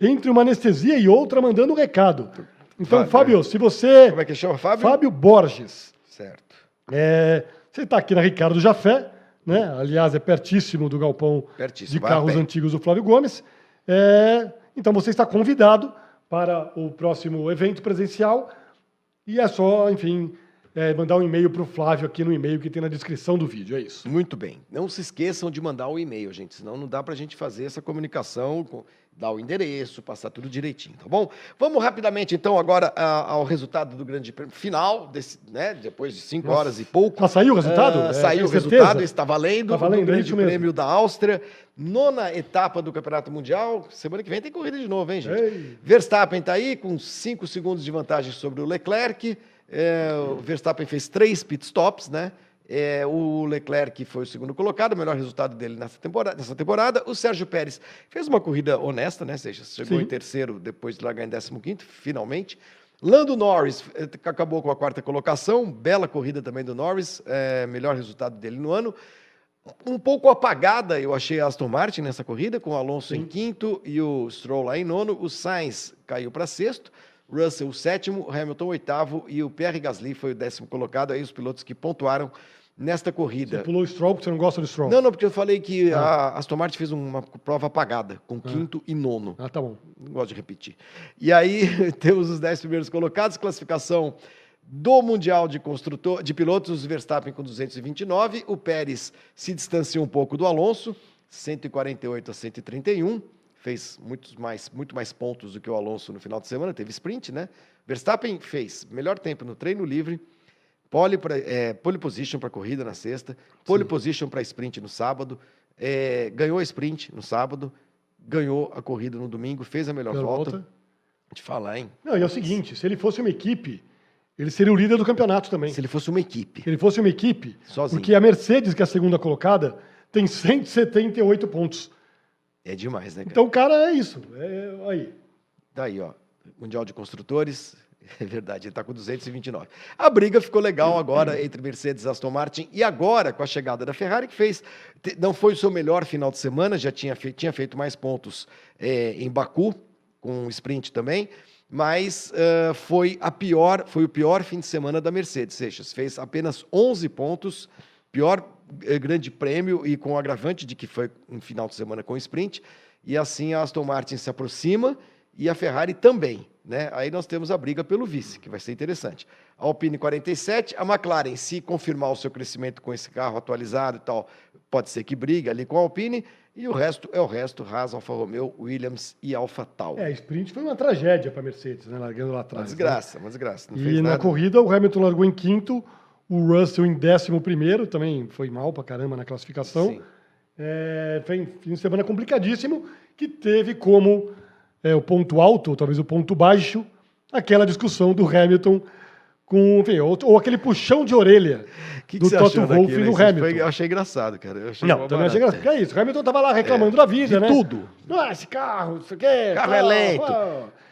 Entre uma anestesia e outra, mandando um recado. Então, Fábio. Fábio, se você. Como é que chama, Fábio? Fábio Borges. Certo. É, você está aqui na Ricardo Jafé, né? Aliás, é pertíssimo do galpão Pertíssimo, de carros antigos do Flávio Gomes. É, então você está convidado para o próximo evento presencial. E é só, enfim, é, mandar um e-mail para o Flávio aqui no e-mail que tem na descrição do vídeo. É isso. Muito bem. Não se esqueçam de mandar o e-mail, gente, senão não dá para a gente fazer essa comunicação, com, dar o endereço, passar tudo direitinho, tá bom? Vamos rapidamente, então, agora a, ao resultado do grande prêmio final, desse, né, depois de cinco Nossa. horas e pouco. Ah, saiu o resultado? Ah, É, saiu o resultado, está valendo. Tá valendo, do é Grande isso mesmo. Prêmio da Áustria. Nona etapa do Campeonato Mundial. Semana que vem tem corrida de novo, hein, gente? Ei. Verstappen está aí com 5 segundos de vantagem sobre o Leclerc. É, o Verstappen fez três pit stops, né? É, o Leclerc foi o segundo colocado, o melhor resultado dele nessa temporada. Nessa temporada. O Sérgio Pérez fez uma corrida honesta, né? Ou seja, chegou Sim. em terceiro depois de largar em 15 finalmente. Lando Norris eh, acabou com a quarta colocação, bela corrida também do Norris, é, melhor resultado dele no ano. Um pouco apagada, eu achei a Aston Martin nessa corrida, com o Alonso em quinto e o Stroll lá em nono. O Sainz caiu para sexto, Russell o sétimo, Hamilton o oitavo e o Pierre Gasly foi o décimo colocado. Aí os pilotos que pontuaram nesta corrida. Você pulou o Stroll porque você não gosta do Stroll. Não, não, porque eu falei que a Aston Martin fez uma prova apagada, com quinto e nono. Ah, tá bom. Não gosto de repetir. E aí temos os 10 primeiros colocados, classificação do Mundial de Construtor, de pilotos, Verstappen com 229, o Pérez se distanciou um pouco do Alonso, 148 a 131, fez muitos mais, muito mais pontos do que o Alonso no final de semana, teve sprint, né? Verstappen fez melhor tempo no treino livre, pole, pra, é, pole position para corrida na sexta, pole position para sprint no sábado, é, ganhou a sprint no sábado, ganhou a corrida no domingo, fez a melhor volta. volta. Te falar, hein? Não, e é o seguinte, se ele fosse uma equipe, ele seria o líder do campeonato também. Se ele fosse uma equipe. Se ele fosse uma equipe, Sozinho. porque a Mercedes, que é a segunda colocada, tem 178 pontos. É demais, né, cara? Então o cara é isso. É, aí. Daí, ó. Mundial de Construtores. É verdade, ele tá com 229. A briga ficou legal agora entre Mercedes e Aston Martin. E agora, com a chegada da Ferrari, que fez. Não foi o seu melhor final de semana, já tinha, fe- tinha feito mais pontos é, em Baku, com o sprint também. Mas ah, foi, a pior, foi o pior fim de semana da Mercedes. Seixas fez apenas 11 pontos, pior grande prêmio, e com o agravante de que foi um final de semana com sprint. E assim a Aston Martin se aproxima e a Ferrari também. Né? Aí nós temos a briga pelo vice, que vai ser interessante. A Alpine 47, a McLaren, se confirmar o seu crescimento com esse carro atualizado e tal, pode ser que briga ali com a Alpine, e o resto é o resto, Haas, Alfa Romeo, Williams e Alfa Tauri. É, sprint foi uma tragédia para a Mercedes, né? Largando lá uma atrás. né? desgraça, uma desgraça. E fez na nada. corrida, o Hamilton largou em quinto, o Russell em décimo primeiro, também foi mal pra caramba na classificação. É, foi um fim de semana complicadíssimo, que teve como é, o ponto alto, ou talvez o ponto baixo, aquela discussão do Hamilton com, enfim, ou, ou aquele puxão de orelha que, que do Toto Wolff no Hamilton. Foi- eu achei engraçado, cara. Eu achei Não, também achei engraçado. Que é isso? O Hamilton tava lá reclamando da vida, de né? tudo. Ah, esse carro, isso aqui. é Carro é lento.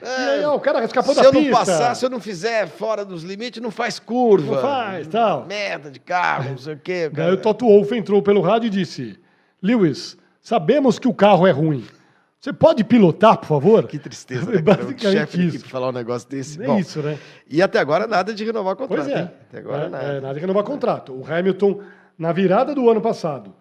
E aí, ó, o cara escapou se da eu não pista. passar, se eu não fizer fora dos limites, não faz curva. Não faz, tal. Merda de carro, não sei o quê. Daí o Toto Wolff entrou pelo rádio e disse: Lewis, sabemos que o carro é ruim. Você pode pilotar, por favor? Que tristeza, É né, cara? O basicamente chefe de equipe falar um negócio desse. É Bom, isso, né? E até agora nada de renovar contrato, Pois é. hein? Até agora é, nada. é, nada que renovar contrato. O Hamilton, na virada do ano passado,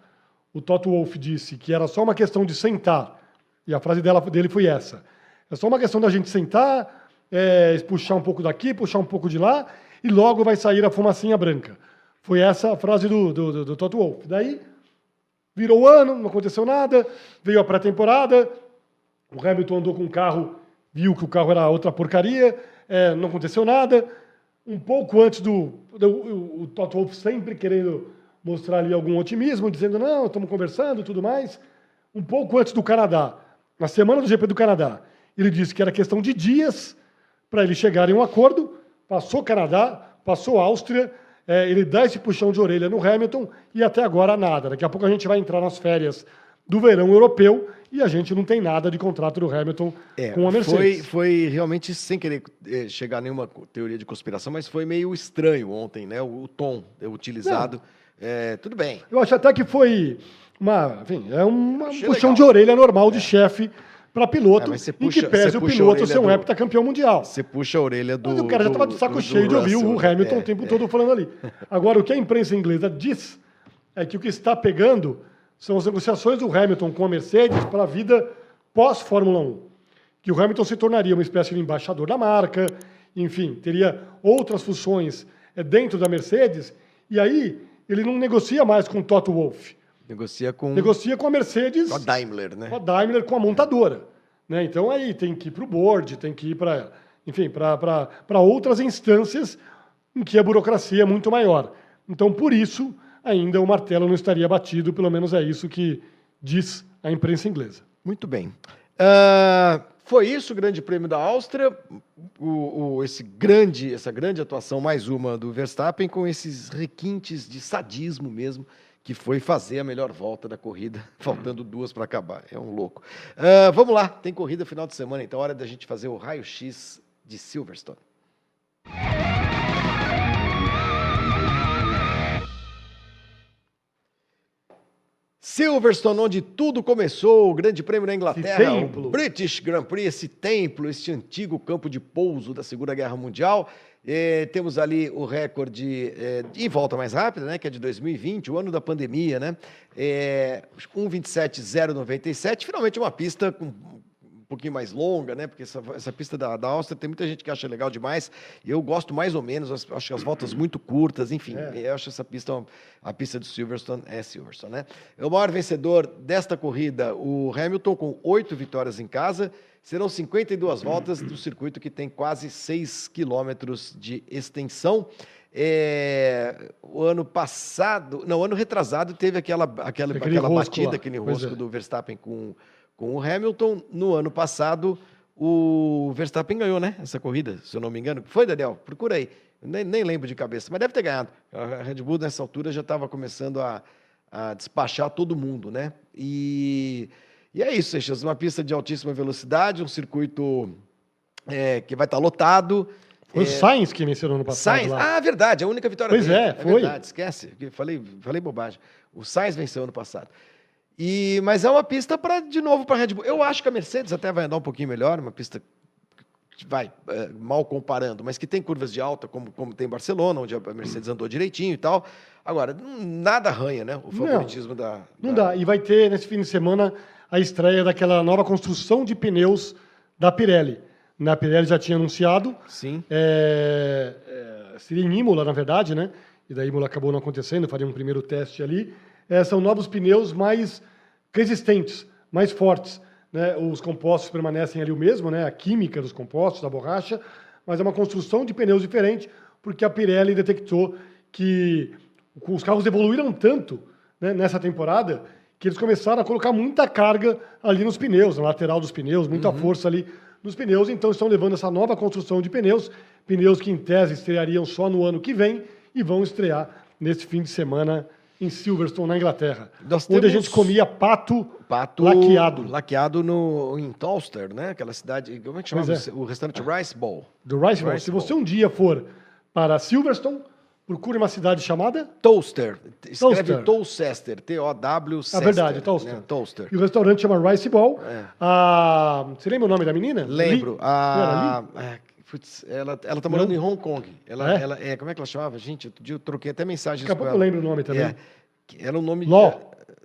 o Toto Wolff disse que era só uma questão de sentar. E a frase dela, dele foi essa. É só uma questão da gente sentar, é, puxar um pouco daqui, puxar um pouco de lá, e logo vai sair a fumacinha branca. Foi essa a frase do, do, do, do Toto Wolff. Daí, virou o ano, não aconteceu nada, veio a pré-temporada, o Hamilton andou com o carro, viu que o carro era outra porcaria, é, não aconteceu nada. Um pouco antes do. o, o Toto Wolff sempre querendo mostrar ali algum otimismo, dizendo: não, estamos conversando tudo mais. Um pouco antes do Canadá, na semana do GP do Canadá, ele disse que era questão de dias para eles chegarem a um acordo. Passou Canadá, passou Áustria, é, ele dá esse puxão de orelha no Hamilton e até agora nada. Daqui a pouco a gente vai entrar nas férias do verão europeu e a gente não tem nada de contrato do Hamilton É, com a foi, Mercedes. foi realmente sem querer eh, chegar a nenhuma teoria de conspiração, mas foi meio estranho ontem, né? O, o tom utilizado. É, tudo bem. Eu acho até que foi uma, enfim, é uma- um puxão legal. de orelha normal de chefe para piloto, É, você em puxa- que pese o puxa piloto ser um do- heptacampeão mundial. Você puxa a orelha do. Mas o cara já estava de saco do- cheio do de ouvir Russell, o Hamilton né? o tempo É, todo falando ali. Agora, o que a imprensa inglesa diz é que o que está pegando são as negociações do Hamilton com a Mercedes para a vida pós-Fórmula 1. Que o Hamilton se tornaria uma espécie de embaixador da marca enfim, teria outras funções é, dentro da Mercedes, e aí ele não negocia mais com o Toto Wolff. Negocia com, Negocia com a Mercedes, com a Daimler, né? com a Daimler, com a montadora. Né? Então aí tem que ir para o board, tem que ir para, enfim, para outras instâncias em que a burocracia é muito maior. Então, por isso, ainda o martelo não estaria batido, pelo menos é isso que diz a imprensa inglesa. Muito bem. Uh, foi isso o Grande Prêmio da Áustria, o, o, esse grande, essa grande atuação, mais uma do Verstappen, com esses requintes de sadismo mesmo, que foi fazer a melhor volta da corrida, faltando duas para acabar. É um louco. Uh, vamos lá, tem corrida final de semana, então é hora da gente fazer o raio-x de Silverstone. Silverstone, onde tudo começou, o Grande Prêmio da Inglaterra, o British Grand Prix, esse templo, esse antigo campo de pouso da Segunda Guerra Mundial. É, temos ali o recorde é, de volta mais rápida, né, que é de 2020, o ano da pandemia, né? É, 1,27,097, finalmente uma pista com pouquinho mais longa, né? Porque essa, essa pista da, da Áustria tem muita gente que acha legal demais. Eu gosto mais ou menos, acho as voltas muito curtas, enfim. É. Eu acho essa pista, a pista do Silverstone é Silverstone, né? É o maior vencedor desta corrida, o Hamilton, com oito vitórias em casa. Serão 52 voltas do circuito que tem quase 6 quilômetros de extensão. É, o ano passado, não, ano retrasado teve aquela, aquela, aquela batida, lá. aquele rosco é. do Verstappen com com o Hamilton. No ano passado, o Verstappen ganhou, né? Essa corrida, se eu não me engano. Foi, Daniel? Procura aí. Nem, nem lembro de cabeça, mas deve ter ganhado. A Red Bull, nessa altura, já estava começando a, a, despachar todo mundo, né? E, e é isso, Seixas. Uma pista de altíssima velocidade, um circuito é, que vai estar tá lotado. Foi é, o Sainz que venceu no ano passado. Sainz, lá. ah, verdade, a única vitória pois dele. Pois é, é foi. Verdade, esquece, falei, falei bobagem. O Sainz venceu ano passado. E, mas é uma pista para de novo para Red Bull. Eu acho que a Mercedes até vai andar um pouquinho melhor, uma pista que vai é, mal comparando, mas que tem curvas de alta, como, como tem Barcelona, onde a Mercedes andou direitinho e tal. Agora, nada arranha, né? O favoritismo não, da, Não dá. E vai ter nesse fim de semana a estreia daquela nova construção de pneus da Pirelli. Na Pirelli já tinha anunciado. Sim. É, é, seria em Imola, na verdade, né? E da Imola acabou não acontecendo, faria um primeiro teste ali. É, são novos pneus mais resistentes, mais fortes. Né? Os compostos permanecem ali o mesmo, né? a química dos compostos, da borracha, mas é uma construção de pneus diferente, porque a Pirelli detectou que os carros evoluíram tanto né, nessa temporada que eles começaram a colocar muita carga ali nos pneus, na lateral dos pneus, muita uhum. força ali nos pneus, então estão levando essa nova construção de pneus, pneus que em tese estreariam só no ano que vem e vão estrear nesse fim de semana em Silverstone, na Inglaterra. Nós onde a gente comia pato, pato laqueado. Laqueado no, em Tolster, né? Aquela cidade. Como é que chama? É. O restaurante Rice Bowl. Do Rice, Bowl. Se você um dia for para Silverstone, procure uma cidade chamada Tolster. Escreve Tolchester, T-O-W. É verdade, Tolster. Né? Tolster. E o restaurante chama Rice Bowl. É. Ah, você lembra o nome da menina? Lembro. A... Putz, ela, ela tá morando não? em Hong Kong. Ela, é? ela, é, como é que ela chamava? Gente, outro dia eu troquei até mensagens Daqui a pouco eu lembro o nome também. É, era um nome... Ló.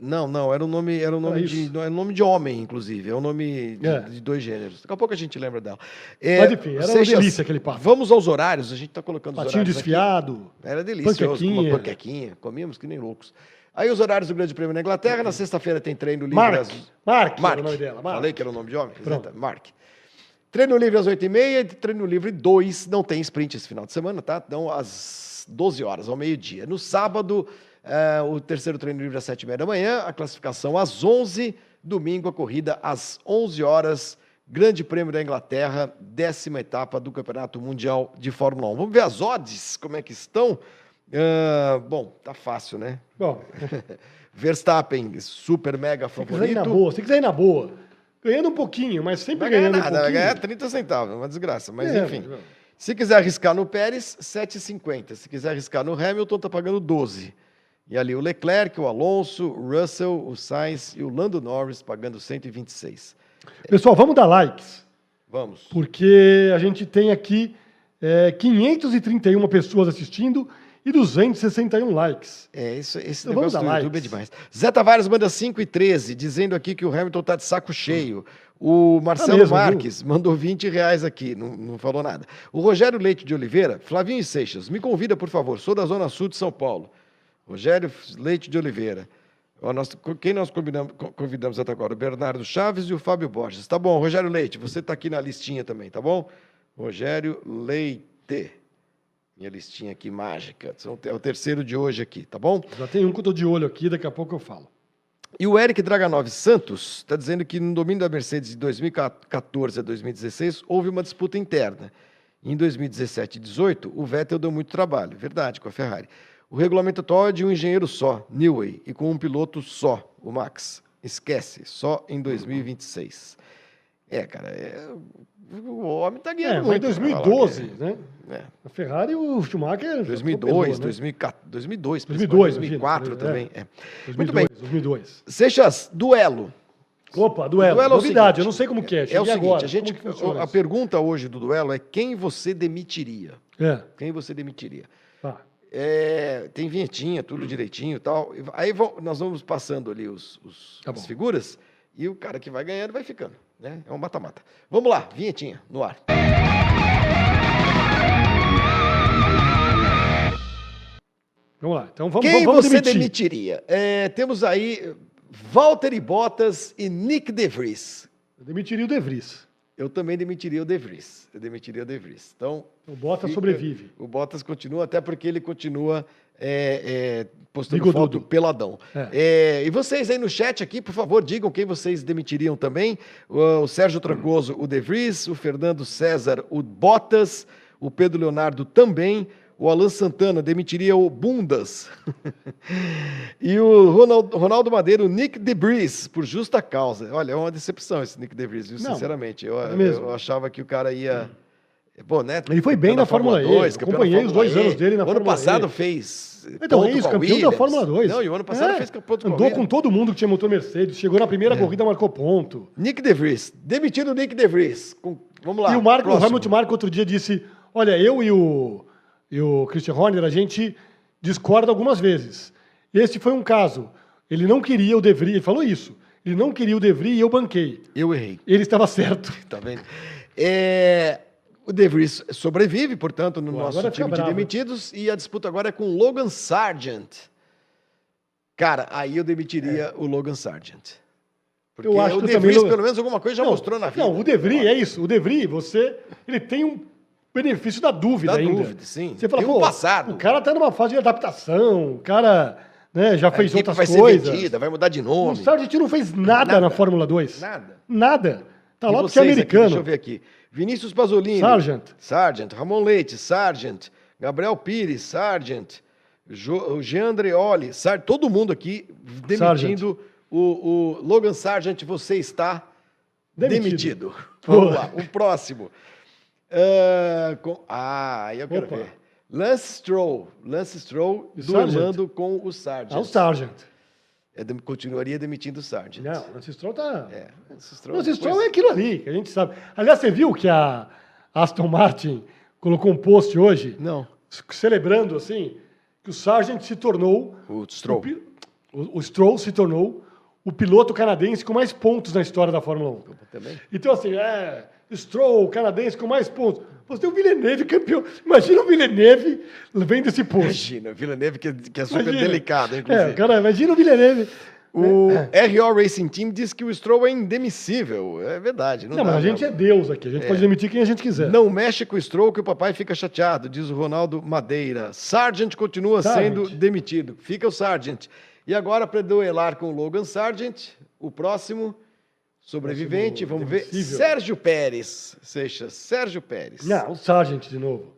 Não, não, era um nome, era um nome de, era um nome de homem, inclusive. É um nome de, é. de, dois gêneros. Daqui a pouco a gente lembra dela. É, Mas enfim, era uma delícia aquele papo. Vamos aos horários, a gente está colocando Patinho os horários desfiado. Aqui. Era delicioso, panquequinha. uma panquequinha. Comíamos que nem loucos. Aí os horários do Grande Prêmio na Inglaterra, na sexta-feira tem treino livre. Mark, às... Mark, Mark. Era o nome dela. Mark. Falei que era o nome de homem? Mark. Treino livre às 8h30, treino livre 2, não tem sprint esse final de semana, tá? Então, às 12 horas, ao meio-dia. No sábado, é, o terceiro treino livre às 7h30 da manhã, a classificação às 11 domingo a corrida às 11 horas, Grande Prêmio da Inglaterra, décima etapa do Campeonato Mundial de Fórmula 1. Vamos ver as odds, como é que estão? Uh, bom, tá fácil, né? Bom. Verstappen, super mega favorito. Se quiser ir na boa, se quiser ir na boa. Ganhando um pouquinho, mas sempre vai ganhando nada, um. Vai ganhar 30 centavos, uma desgraça. Mas é, enfim. Se quiser arriscar no Pérez, 7,50. Se quiser arriscar no Hamilton, tá pagando 12. E ali o Leclerc, o Alonso, o Russell, o Sainz e o Lando Norris pagando 126. Pessoal, vamos dar likes. Vamos. Porque a gente tem aqui é, 531 pessoas assistindo e 261 likes. É, isso, esse Então negócio do dar YouTube é likes. demais. Zé Tavares manda 5 e 13, dizendo aqui que o Hamilton tá de saco cheio. O Marcelo mesmo, Marques mandou 20 reais aqui, não, não falou nada. O Rogério Leite de Oliveira, Flavinho e Seixas, me convida, por favor, sou da Zona Sul de São Paulo. Rogério Leite de Oliveira. Quem nós convidamos até agora? O Bernardo Chaves e o Fábio Borges. Tá bom, Rogério Leite, você tá aqui na listinha também, tá bom? Rogério Leite. Minha listinha aqui mágica. É o terceiro de hoje aqui, tá bom? Já tem um que eu tô de olho aqui, daqui a pouco eu falo. E o Eric Draganov Santos está dizendo que no domínio da Mercedes de 2014 a 2016 houve uma disputa interna. Em 2017 e 2018, o Vettel deu muito trabalho, verdade, com a Ferrari. O regulamento atual é de um engenheiro só, Newey, e com um piloto só, o Max. Esquece, só em 2026. É, cara, é- o homem É, ganhando mas em muito. cara, lá, 2012, né? É. A Ferrari, o Schumacher. 2002, atropelou, né? 2004, 2002, 2002, 2004 imagina, também. é. 2002, Muito bem. 2002. Seixas, duelo. Opa, duelo. Duelo é Novidade, eu não sei como que é. É o seguinte, agora. a gente, a pergunta hoje do duelo é quem você demitiria? É, Quem você demitiria? tá. É, tem vinhetinha, tudo direitinho e tal. E Aí vão- nós vamos passando ali os, os- Tá as bom. figuras e o cara que vai ganhando vai ficando. Né? É um mata-mata. Vamos lá, vinhetinha no ar. Vamos lá. Então vamos, Quem vamos, vamos você demitir. demitiria? É, temos aí Valtteri Bottas e Nick De Vries. Eu demitiria o De Vries. Eu também demitiria o De Vries. Eu demitiria o De Vries. Então, O Bottas Fica- sobrevive. O Bottas continua, até porque ele continua é, é, postando Bigodudo. foto peladão. É. É, e vocês aí no chat aqui, por favor, digam quem vocês demitiriam também. O, o Sérgio Trancoso, o De Vries, o Fernando César, o Bottas, o Pedro Leonardo também. O Alan Santana demitiria o Bundas. e o Ronaldo, Ronaldo Madeira, o Nick DeBris, por justa causa. Olha, é uma decepção esse Nick DeBris, viu? Não, sinceramente. Eu, é mesmo. eu achava que o cara ia. Bom, né? Ele foi bem campeão na Fórmula E, eu campeão da acompanhei os Fórmula dois anos dele na O ano Fórmula passado E. fez. Então é isso, campeão da Williams. Fórmula 2. Não, e o ano passado É, fez a Andou com todo mundo que tinha motor Mercedes. Chegou na primeira corrida, marcou ponto. Nick DeVries. Demitido o Nick DeVries. Com... Vamos lá. e o Marco, o. Hamilton Marco outro dia disse: Olha, eu e o, e o Christian Horner, a gente discorda algumas vezes. Esse foi um caso. Ele não queria o De Vries, ele falou isso. Ele não queria o De Vries e eu banquei. Eu errei. Ele estava certo. Tá vendo? É, O De Vries sobrevive, portanto, no Pô, nosso time de demitidos. E a disputa agora é com Logan Sargent. Cara, aí eu demitiria o Logan Sargent. Porque Eu acho o que De também Vries, não- pelo menos, alguma coisa já mostrou na vida. Não, o De Vries é isso. O De Vries, você, ele tem um benefício da dúvida Da ainda. dúvida, sim. Você fala, Tem um passado. o cara tá numa fase de adaptação, o cara né, já A fez outras vai coisas. ser vendida, vai mudar de O nome. Sargent não fez nada, Nada. na Fórmula 2. Nada. Nada. Tá E lá porque é vocês aqui, deixa eu americano. ver aqui. Vinícius Pasolini. Sargent. Sargent. Ramon Leite, Sargent. Gabriel Pires, Sargent. Jo, o Jean Andreoli, Sar, todo mundo aqui demitindo o, o Logan Sargent, você está demitido. Demitido. Vamos lá, o próximo. Ah, com- ah, aí eu quero Opa. ver. Lance Stroll. Lance Stroll duelando com o Sargent. Ah, o Sargent. Eu dem- continuaria demitindo o Sargent. Não, Lance Stroll tá... É, Lance Stroll. Lance Stroll é aquilo ali, que a gente sabe. Aliás, você viu que a Aston Martin colocou um post hoje, Não. celebrando, assim, que o Sargent se tornou... O Stroll. O- o Stroll se tornou o piloto canadense com mais pontos na história da Fórmula 1. Também. Então, assim, é, Stroll, canadense com mais pontos. Você tem o Villeneuve campeão. Imagina o Villeneuve vendo esse post. Imagina, Villeneuve que, que é super Imagina. delicado, É, inclusive. cara, imagina o Villeneuve. O RO Racing Team diz que o Stroll é indemissível. É verdade. Não, Não, dá, mas a gente não. é Deus aqui. A gente pode demitir quem a gente quiser. Não mexe com o Stroll que o papai fica chateado, diz o Ronaldo Madeira. Sargent continua Sargent. sendo demitido. Fica o Sargent. E agora, para duelar com o Logan Sargent, o próximo sobrevivente, Próximo vamos ver. Sérgio Pérez. Seixas, Sérgio Pérez. Não, o Sargent de novo.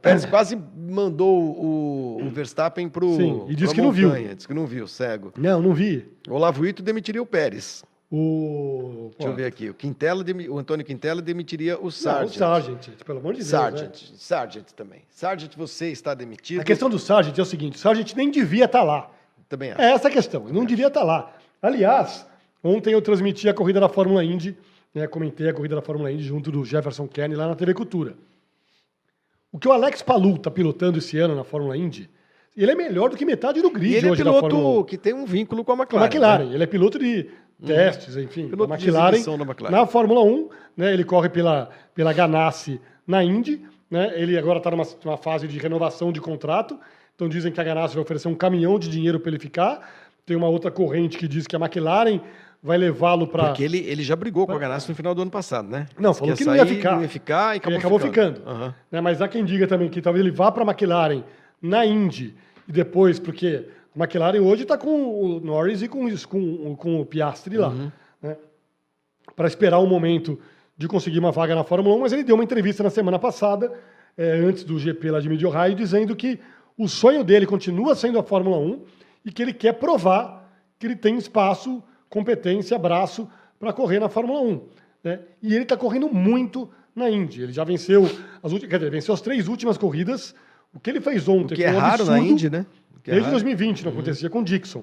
Pérez quase mandou o, o Verstappen para o Sim, e disse que não viu. Disse que não viu, cego. Não, não vi. O Olavo Ito demitiria o Pérez. O. Deixa eu ver aqui. O, Quintela, o Antônio Quintela demitiria o Não, o Sargent. Sargent, pelo amor de Deus. Sargent. né? Sargent também. Sargent, você está demitido. A questão do Sargent é o seguinte: o Sargent nem devia estar lá. Também acho. É essa a questão. Ele não devia estar lá. Aliás, ontem eu transmiti a corrida da Fórmula Indy, né, comentei a corrida da Fórmula Indy junto do Jefferson Kennedy lá na TV Cultura. O que o Alex Palou está pilotando esse ano na Fórmula Indy, ele é melhor do que metade do grid E ele é hoje da Fórmula 1. piloto que tem um vínculo com a McLaren. McLaren. né? Ele é piloto de testes, enfim, Piloto McLaren. McLaren. Na Fórmula 1, né, ele corre pela, pela Ganassi na Indy. Né, ele agora está numa, numa fase de renovação de contrato. Então dizem que a Ganassi vai oferecer um caminhão de dinheiro para ele ficar. Tem uma outra corrente que diz que a McLaren vai levá-lo para. Porque ele, ele já brigou com a Ganassi no final do ano passado, né? Não, falou que não ia ficar. Não ia ficar e acabou, acabou ficando. Aham. Né, mas há quem diga também que talvez ele vá para a McLaren na Indy e depois, porque a McLaren hoje está com o Norris e com, isso- com, com o Piastri lá. Uhum. Né, para esperar o momento de conseguir uma vaga na Fórmula 1, mas ele deu uma entrevista na semana passada, eh, antes do GP lá de Mid-Ohio, dizendo que o sonho dele continua sendo a Fórmula 1 e que ele quer provar que ele tem espaço, competência, braço para correr na Fórmula 1. né? E ele está correndo muito na Indy. Ele já venceu as últimas, quer dizer, venceu as três últimas corridas. O que ele fez ontem O que é foi um raro na absurdo. Indy, né? É Desde raro. 2020 não acontecia com o Dixon.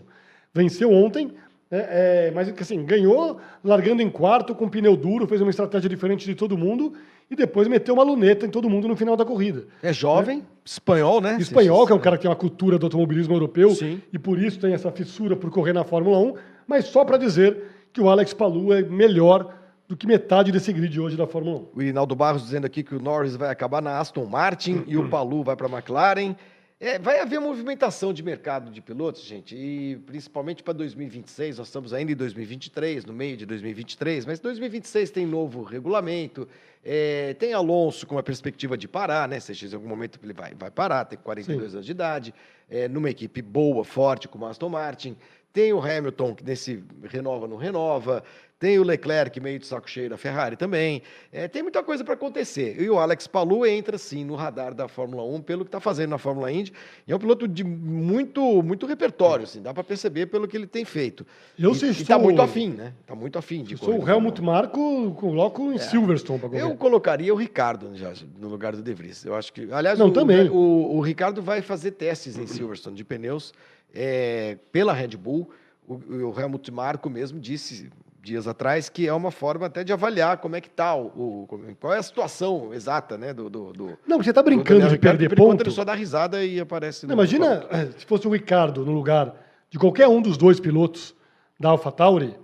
Venceu ontem, né, é, mas assim, ganhou largando em quarto com pneu duro, fez uma estratégia diferente de todo mundo e depois meteu uma luneta em todo mundo no final da corrida. É jovem, espanhol, né? Espanhol, que é um cara que tem uma cultura do automobilismo europeu Sim. e por isso tem essa fissura por correr na Fórmula 1, mas só para dizer que o Alex Palou é melhor do que metade desse grid hoje da Fórmula 1. O Inaldo Barros dizendo aqui que o Norris vai acabar na Aston Martin e o Palu vai para a McLaren. É, vai haver movimentação de mercado de pilotos, gente, e principalmente para 2026. Nós estamos ainda em 2023, no meio de 2023, mas 2026 tem novo regulamento. é, tem Alonso com a perspectiva de parar, né? Se em algum momento ele vai, vai parar, tem 42 anos de idade, é, numa equipe boa, forte, como a Aston Martin. Tem o Hamilton, que nesse renova, não renova. Tem o Leclerc, meio de saco cheio da Ferrari também. É, tem muita coisa para acontecer. E o Alex Palou entra, sim, no radar da Fórmula 1, pelo que está fazendo na Fórmula Indy. E é um piloto de muito, muito repertório, assim, dá para perceber pelo que ele tem feito. Eu, e, se e tá sou- muito afim, né? Tá muito afim de correr sou o Helmut Fórmula Marko, coloco em Silverstone para 1. correr. Eu colocaria o Ricardo já, no lugar do De Vries. Eu acho que. Aliás, Não, o, também. O, o Ricardo vai fazer testes em Silverstone de pneus é, pela Red Bull. O, o Helmut Marko mesmo disse dias atrás que é uma forma até de avaliar como é que tá o, o- qual é a situação exata, né, do, do, do Não, você está do brincando de Ricciardo, perder ponto. Ele só dá risada e aparece. Não, imagina eh, se fosse o Ricardo no lugar de qualquer um dos dois pilotos da AlphaTauri.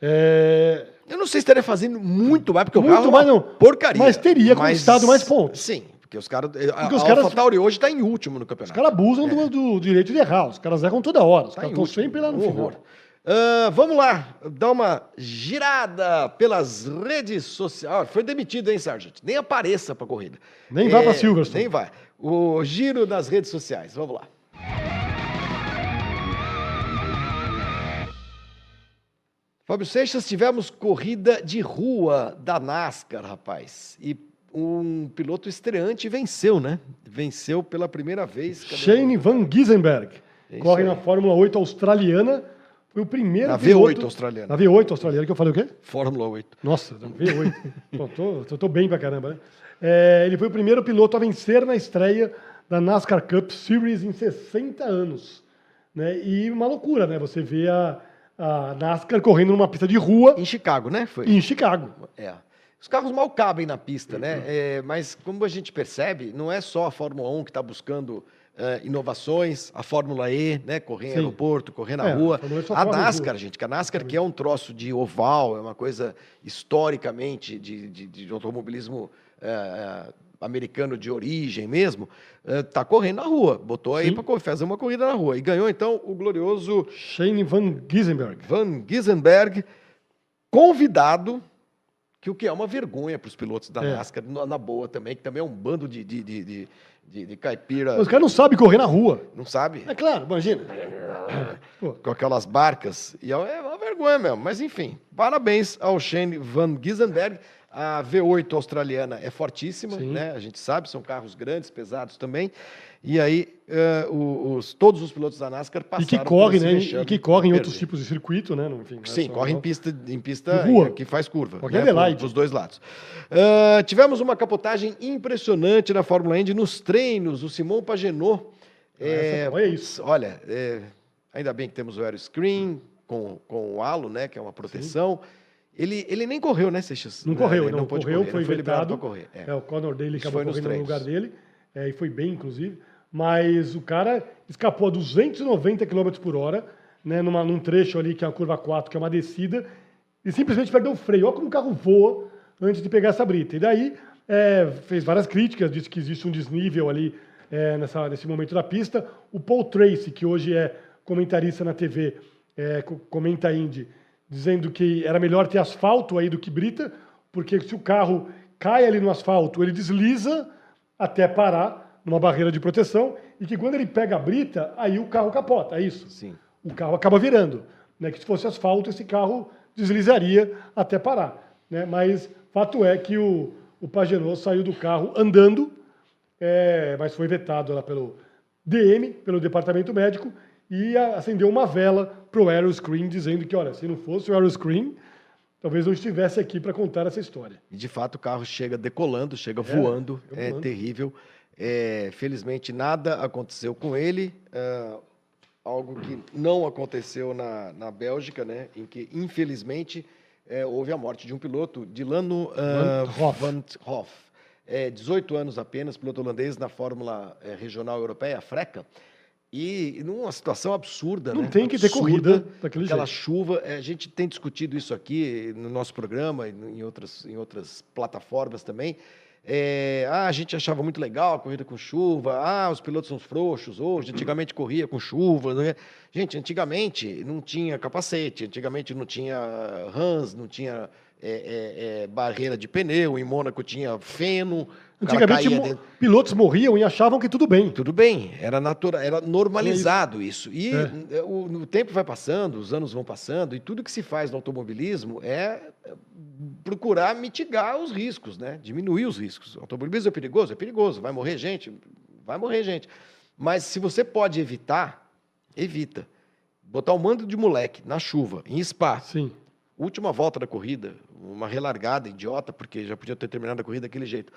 É, Eu não sei se estaria fazendo muito mais porque o Muito carro é mais, uma não. porcaria. Mas teria conquistado mais pontos. Sim, porque os caras. A, Porque os a caras- AlphaTauri hoje está em último no os campeonato. caras abusam do, do direito de errar. Os caras erram toda hora. Os Tá caras estão sempre lá no um final. Ah, vamos lá, dar uma girada pelas redes sociais. Ah, foi demitido, hein, Sargent? Nem apareça para corrida. Nem vá pra Silverstone. Nem vai. O giro nas redes sociais. Vamos lá. Fábio Seixas, tivemos corrida de rua da NASCAR, rapaz. E um piloto estreante venceu, né? Venceu pela primeira vez. Shane Van Gissenberg. É corre aí. na Fórmula 8 australiana. Foi o primeiro Na piloto... V8 australiana. Na V8 australiana, que eu falei o quê? Fórmula 8. Nossa, na V8. Pô, tô, tô, tô bem pra caramba, né? É, ele foi o primeiro piloto a vencer na estreia da NASCAR Cup Series em 60 anos. Né? E uma loucura, né? Você vê a, a NASCAR correndo numa pista de rua Em Chicago, né? Foi. em Chicago. É. Os carros mal cabem na pista, né? É, mas como a gente percebe, não é só a Fórmula 1 que está buscando eh, inovações, a Fórmula E, né? Correr em Sim. aeroporto, correr na É, rua. a A em NASCAR, gente, que a NASCAR que é um troço de oval, é uma coisa historicamente de, de- de automobilismo eh, americano de origem mesmo, está correndo na rua. Botou aí Sim. para fazer uma corrida na rua. E ganhou, então, o glorioso Shane Van Gissenberg. Van Gissenberg, convidado, que o que é uma vergonha para os pilotos da É. NASCAR, na, na boa também, que também é um bando de, de, de, de, de- de caipira, Os caras não sabem correr na rua. não sabe? É claro, imagina. Com aquelas barcas. E é uma vergonha mesmo. Mas enfim, parabéns ao Shane Van Gissenberg. A V8 australiana é fortíssima, Sim. né? A gente sabe, são carros grandes, pesados também. E aí, o- os, todos os pilotos da NASCAR e passaram que por corre, esse né? E que corre em outros tipos de circuito, né? Não, enfim, não é Sim, só- corre em pista, em pista rua. que faz curva. Qualquer né, Adelaide. Para os dois lados. Ah, tivemos uma capotagem impressionante na Fórmula Indy nos treinos. O Simão Pagenot. Essa- olha isso. Olha, eh, ainda bem que temos o aeroscreen com, com o halo, né? Que é uma proteção. Ele, ele nem correu, né, Seixas? Não Né, correu, ele não, pôde correu, correr, foi não foi liberado para correr. é. É, o Conor Isso acabou correndo no lugar dele. é, e foi bem, inclusive, mas o cara escapou a 290 km por hora, né, numa, num trecho ali que é a curva 4, que é uma descida, e simplesmente perdeu o freio. Olha como o carro voa antes de pegar essa brita. E daí é, fez várias críticas, disse que existe um desnível ali é, nessa, nesse momento da pista. O Paul Tracy, que hoje é comentarista na TV, é, comenta Indy, dizendo que era melhor ter asfalto aí do que brita, porque se o carro cai ali no asfalto, ele desliza até parar numa barreira de proteção e que quando ele pega a brita, aí o carro capota, é isso? Sim. O carro acaba virando. Né? Que se fosse asfalto, esse carro deslizaria até parar. Né? Mas fato é que o, o Pagenot saiu do carro andando, é, mas foi vetado lá pelo DM, pelo departamento médico, e acendeu uma vela para o Aeroscreen, dizendo que, olha, se não fosse o Aeroscreen, talvez não estivesse aqui para contar essa história. E de fato o carro chega decolando, chega é, voando, é voando. terrível. É, felizmente nada aconteceu com ele, é, algo que não aconteceu na, na Bélgica, né? Em que infelizmente é, houve a morte de um piloto, Dilano uh, Van Hoff, é, 18 anos apenas, piloto holandês na Fórmula é, Regional Europeia, Freca. E numa situação absurda, Não né? tem que ter corrida daquele Aquela jeito. chuva. É, a gente tem discutido isso aqui no nosso programa em outras, em outras plataformas também. É, ah, a gente achava muito legal a corrida com chuva. Ah, os pilotos são frouxos hoje. Antigamente corria com chuva. Né? Gente, antigamente não tinha capacete, antigamente não tinha Hans, não tinha é, é, é, barreira de pneu, em Mônaco tinha feno. Antigamente mo pilotos morriam e achavam que tudo bem. Tudo bem, era natural, era normalizado isso. isso. E é. o, o, tempo vai passando, os anos vão passando, e tudo que se faz no automobilismo é procurar mitigar os riscos, né? diminuir os riscos. O automobilismo é perigoso? É perigoso. Vai morrer gente? Vai morrer gente. Mas se você pode evitar, evita. Botar um mando de moleque na chuva, em spa. Sim última volta da corrida, uma relargada idiota, porque já podia ter terminado a corrida daquele jeito,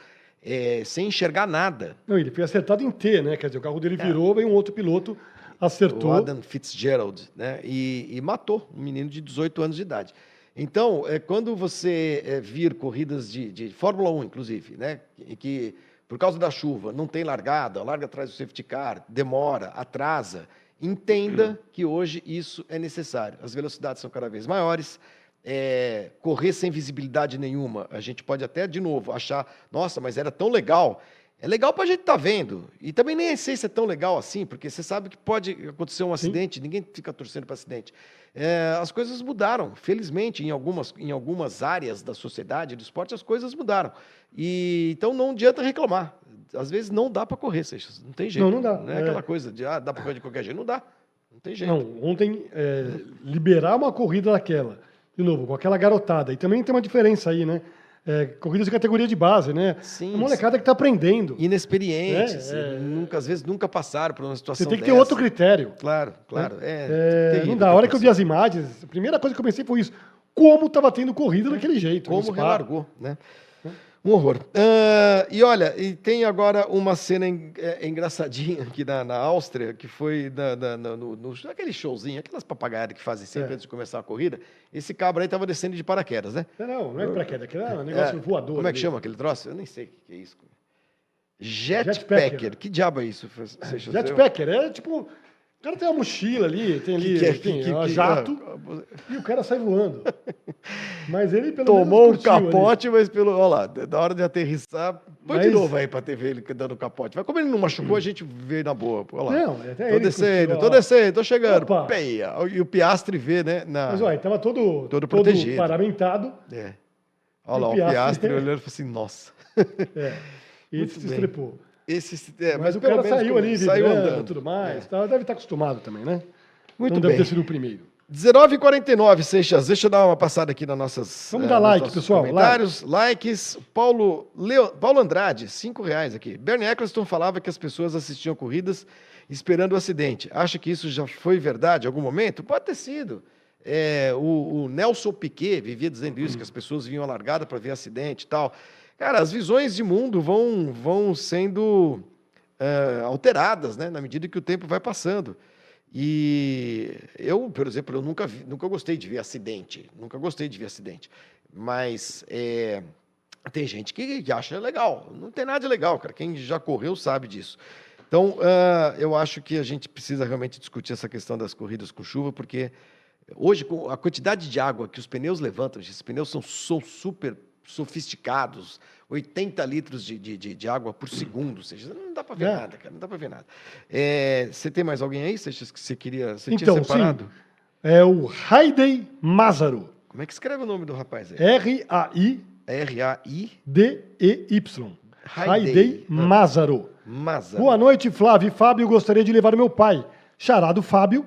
é, sem enxergar nada. Não, ele foi acertado em T, né? Quer dizer, o carro dele é. virou, e um outro piloto acertou. O Adam Fitzgerald, né? E, e, matou um menino de 18 anos de idade. Então, é, quando você é, vir corridas de, de Fórmula 1, inclusive, né? Que, que por causa da chuva não tem largada, larga atrás do safety car, demora, atrasa, entenda que hoje isso é necessário. As velocidades são cada vez maiores, é, correr sem visibilidade nenhuma. A gente pode até, de novo, achar, nossa, mas era tão legal. É legal para a gente estar tá vendo. E também nem sei se é tão legal assim, porque você sabe que pode acontecer um acidente, Sim. ninguém fica torcendo para acidente. É, as coisas mudaram, felizmente, em algumas, em algumas áreas da sociedade, do esporte, as coisas mudaram. E Então não adianta reclamar. Às vezes não dá para correr, Seixas. Não tem jeito. Não, não dá. Não é, é... aquela coisa de, ah, dá para correr de qualquer jeito. Não dá. Não tem jeito. Não, ontem, é, liberar uma corrida daquela de novo, com aquela garotada. E também tem uma diferença aí, né? É, corridas de categoria de base, né? Sim. A molecada que está aprendendo. Inexperientes, é, é, nunca, às vezes nunca passaram por uma situação Você tem que dessa. ter outro critério. Claro, claro. É, é não dá. A hora que eu vi as imagens, a primeira coisa que eu pensei foi isso. Como estava tendo corrida daquele jeito. Como relargou, né? Um horror. Uh, e olha, e tem agora uma cena en, é, engraçadinha aqui na, na, Áustria, que foi na, na, no, no, aquele showzinho, aquelas papagaiadas que fazem sempre é. antes de começar a corrida. Esse cabra aí estava descendo de paraquedas, né? Não, não é paraquedas, é um negócio é, voador. Como é que ali. chama aquele troço? Eu nem sei o que é isso. Jetpacker. Jet que diabo é isso? Jetpacker, é tipo cara tem uma mochila ali, tem ali, que, que, que, que, jato, e o cara sai voando. Mas ele, pelo Tomou um capote, ali. mas pelo. Olha lá, da hora de aterrissar, põe mas... de novo aí pra ter ver ele dando capote. Mas como ele não machucou, a gente vê na boa. Olha lá. Não, até tô descendo, curtiu, tô descendo, tô chegando. Peia. E o Piastre vê, né? Na... Mas olha, tava todo, todo, protegido. paramentado. É. Olha lá, o Piastre, Piastre olhando e falou assim, nossa. É. E ele se estrepou. Esse, é, mas, mas o cara saiu ali, saiu andando. tudo mais. É. Tá, deve estar acostumado também, né? Muito então bem. deve ter sido o primeiro. 19h49, Seixas. Deixa eu dar uma passada aqui nas nossas. Vamos é, dar like, pessoal. Comentários, like. likes. Paulo, Leo, Paulo Andrade, cinco reais aqui. Bernie Eccleston falava que as pessoas assistiam corridas esperando o acidente. Acha que isso já foi verdade em algum momento? Pode ter sido. É, o, o, Nelson Piquet vivia dizendo isso, que as pessoas vinham largada para ver acidente e tal. Cara, as visões de mundo vão, vão sendo é, alteradas, né, na medida que o tempo vai passando. E eu, por exemplo, eu nunca, vi, nunca gostei de ver acidente, nunca gostei de ver acidente. Mas é, tem gente que, que acha legal. Não tem nada de legal, cara. Quem já correu sabe disso. Então, uh, eu acho que a gente precisa realmente discutir essa questão das corridas com chuva, porque hoje, com a quantidade de água que os pneus levantam, esses pneus são, são super sofisticados, 80 litros de, de, de, água por segundo, ou seja, não dá para ver é. nada, cara, não dá para ver nada. É, você tem mais alguém aí, Seixas, que você queria, você então, tinha separado? Sim. É o Haidei Mazaro. Como é que escreve o nome do rapaz aí? R-A-I... R-A-I... D-E-Y. Haidei Mazaro. Mazaro. Boa noite, Flávio e Fábio. Gostaria de levar meu pai, charado Fábio,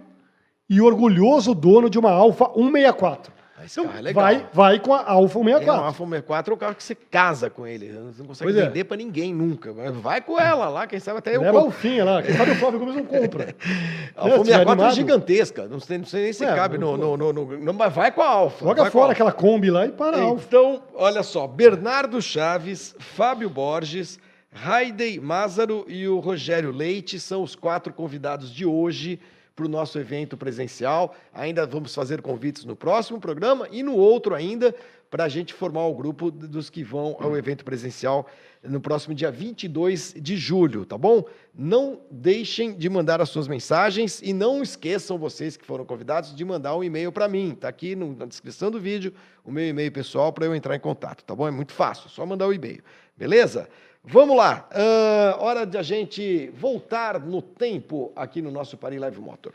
e orgulhoso dono de uma Alfa 164. Esse então, é. Vai, vai com a Alfa 164. É, a Alfa 164 é o carro que você casa com ele. Você não consegue pois é. vender é. para ninguém nunca. Vai com ela lá, quem sabe até eu Leva compro. Leva lá, quem sabe o Flávio Gomes não compra. a Alfa 164 é gigantesca. Não sei, não sei nem se é, cabe no, no, no, no, Mas vai com a Alfa. Joga fora aquela Kombi lá e para a Alfa. Então, olha só. Bernardo Chaves, Fábio Borges, Raidei Mázaro e o Rogério Leite são os quatro convidados de hoje para o nosso evento presencial. Ainda vamos fazer convites no próximo programa e no outro ainda, para a gente formar o grupo dos que vão ao evento presencial no próximo dia 22 de julho, tá bom? Não deixem de mandar as suas mensagens e não esqueçam vocês que foram convidados de mandar um e-mail para mim. Tá aqui na descrição do vídeo o meu e-mail pessoal para eu entrar em contato, tá bom? É muito fácil, só mandar o e-mail. Beleza? Vamos lá, uh, hora de a gente voltar no tempo aqui no nosso Paris Live Motor.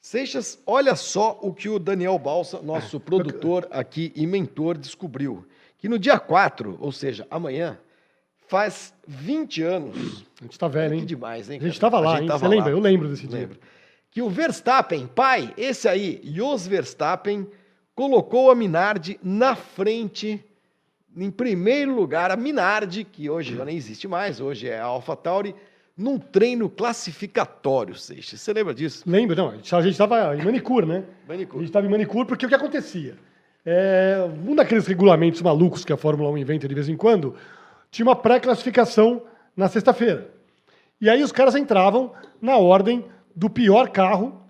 Seixas, olha só o que o Daniel Balsa, nosso produtor aqui e mentor, descobriu. Que no dia 4, ou seja, amanhã, faz 20 anos. A gente tá velho, hein? Que demais, hein? A gente estava lá, hein? Você lembra? Eu lembro desse dia. Lembro. Que o Verstappen, pai, esse aí, Jos Verstappen, colocou a Minardi na frente, em primeiro lugar, a Minardi, que hoje já nem existe mais, hoje é a AlphaTauri, num treino classificatório, Seixas. Você lembra disso? Lembro, não. A gente estava em manicure, né? Manicure. A gente estava em manicure porque o que acontecia? É, um daqueles regulamentos malucos que a Fórmula 1 inventa de vez em quando, tinha uma pré-classificação na sexta-feira. E aí os caras entravam na ordem do pior carro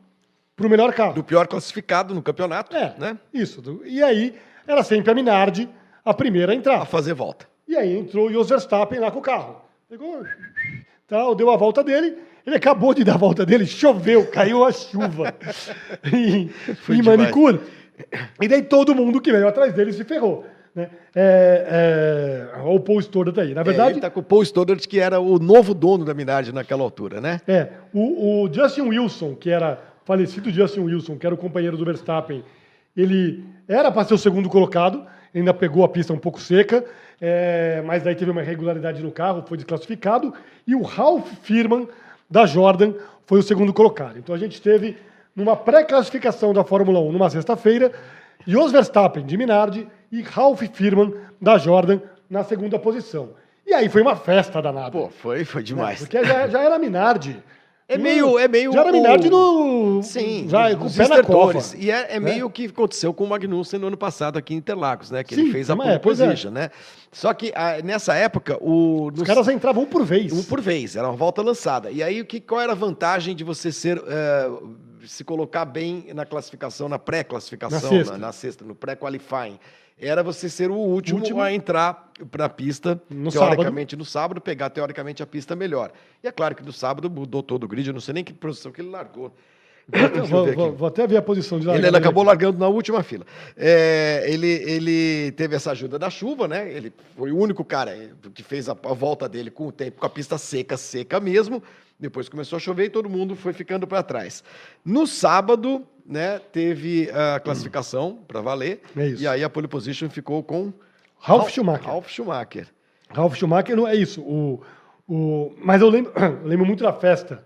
para o melhor carro. Do pior classificado no campeonato. É, né? Isso. E aí era sempre a Minardi a primeira a entrar. A fazer volta. E aí entrou o Jos Verstappen lá com o carro. Pegou, tal, deu a volta dele. Ele acabou de dar a volta dele, choveu, caiu a chuva em, em manicure. E daí todo mundo que veio atrás dele se ferrou. Né? É, é, o Paul Stoddart aí. Na verdade. É, ele tá com o Paul Stoddart, que era o novo dono da Minardi naquela altura, né? É. O, o Justin Wilson, que era falecido Justin Wilson, que era o companheiro do Verstappen, ele era para ser o segundo colocado, ainda pegou a pista um pouco seca, é, mas daí teve uma irregularidade no carro, foi desclassificado, e o Ralph Firman, da Jordan, foi o segundo colocado. Então a gente teve, numa pré-classificação da Fórmula 1, numa sexta-feira, Jos Verstappen, de Minardi, e Ralph Firman, da Jordan, na segunda posição. E aí foi uma festa danada. Pô, foi, foi demais. Porque já, já era Minardi. É meio, é meio. Já era Minardi no. Sim, já com o pé na copa. E é, é, é meio o que aconteceu com o Magnussen no ano passado aqui em Interlagos, né? Que Sim, ele fez a pole é, position, é. né? Só que a, nessa época, o. Os nos... caras entravam um por vez. Um por vez, era uma volta lançada. E aí, que, qual era a vantagem de você ser. Uh, se colocar bem na classificação, na pré-classificação, na, na, na sexta, no pré-qualifying? Era você ser o último, último. a entrar para a pista, no teoricamente sábado. no sábado, pegar teoricamente a pista melhor. E é claro que no sábado mudou todo o grid, eu não sei nem que posição que ele largou. Vou, vou, vou, até ver a posição de largada. Ele, acabou largando na última fila. É, ele, ele teve essa ajuda da chuva, né? Ele foi o único cara que fez a, a volta dele com o tempo, com a pista seca, seca mesmo. Depois começou a chover e todo mundo foi ficando para trás. No sábado, né, teve a classificação hum. para valer. É e aí a pole position ficou com Ralf Schumacher. Ralf Schumacher. Ralf Schumacher não é isso. O, o, mas eu lembro, lembro muito da festa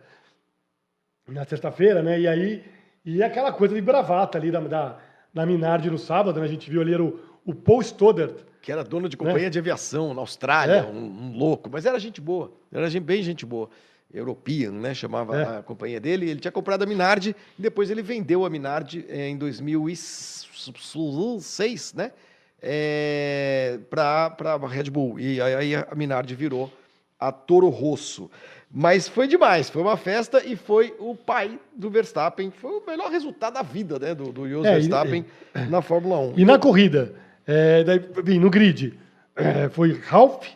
na sexta-feira, né? E aí e aquela coisa de bravata ali da, da, da Minardi no sábado, né? A gente viu ali era o, o Paul Stoddard. Que era dono de companhia né? de aviação na Austrália, é. um, um, louco, mas era gente boa, era gente, bem gente boa. European, né? Chamava é. a companhia dele. Ele tinha comprado a Minardi e depois ele vendeu a Minardi eh, em 2006, né? É, para a Red Bull. E aí a Minardi virou a Toro Rosso. Mas foi demais, foi uma festa e foi o pai do Verstappen. Foi o melhor resultado da vida, né, do, do Jos É, e- Verstappen na Fórmula 1. E na corrida, é, daí, no grid, é, foi Ralph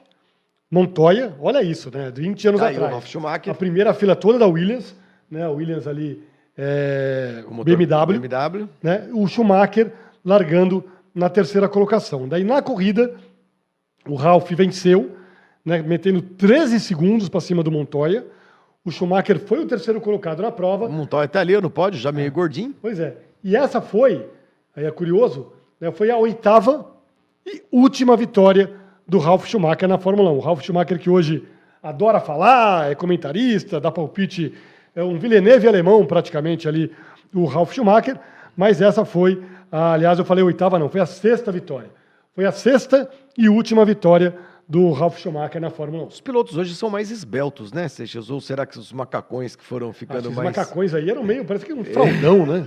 Montoya, olha isso, né? 20 anos Tá aí o atrás. Ralf Schumacher. A primeira fila toda da Williams, né? A Williams ali, é, O motor BMW, BMW. né? O Schumacher largando na terceira colocação. Daí na corrida, o Ralph venceu, né? Metendo 13 segundos para cima do Montoya. O Schumacher foi o terceiro colocado na prova. O Montoya tá ali no pódio, já meio gordinho. Pois é. E essa foi, aí é curioso, né, foi a oitava e última vitória do Ralf Schumacher na Fórmula 1. O Ralf Schumacher que hoje adora falar, é comentarista, dá palpite, é um Villeneuve alemão praticamente ali, o Ralf Schumacher, mas essa foi, aliás, eu falei oitava não, foi a sexta vitória. Foi a sexta e última vitória do Ralf Schumacher na Fórmula 1. Os pilotos hoje são mais esbeltos, né, Seixas? Ou será que os macacões que foram ficando Esses mais... macacões aí eram meio, parece que um fraldão, né?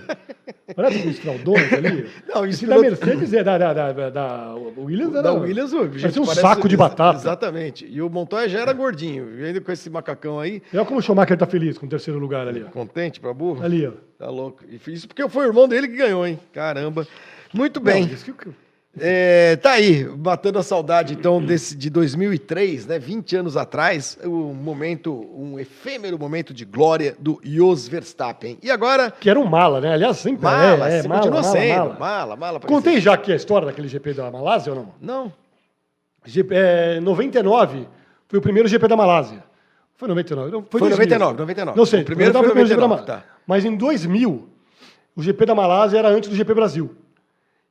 Parece uns fraldões ali. Não, Esse isso da piloto- Mercedes é da, da, da, da- da Williams era. Da Williams, gente, parecia um parece- saco de batata. Exatamente. E o Montoya já era gordinho. E ainda com esse macacão aí, Olha como o Schumacher tá feliz com o terceiro lugar ali. ó. contente pra burro. Ali, ó. Tá louco. E isso porque foi o irmão dele que ganhou, hein? Caramba. Muito bem. Não, É, tá aí, matando a saudade então desse de 2003, né, 20 anos atrás, o momento, um efêmero momento de glória do Jos Verstappen. E agora, Que era um mala, né? Aliás, sempre mala, é, é mala, continua mala, sendo, mala. mala, mala. Contei cacete. já aqui a história daquele GP da Malásia ou não? Não, GP, é, 99 foi o primeiro GP da Malásia. Foi 99? Não, foi, foi 2000. 99, 99. Não sei, o primeiro foi 99 GP da 99, Malásia. tá. Mas em 2000, o GP da Malásia era antes do GP Brasil.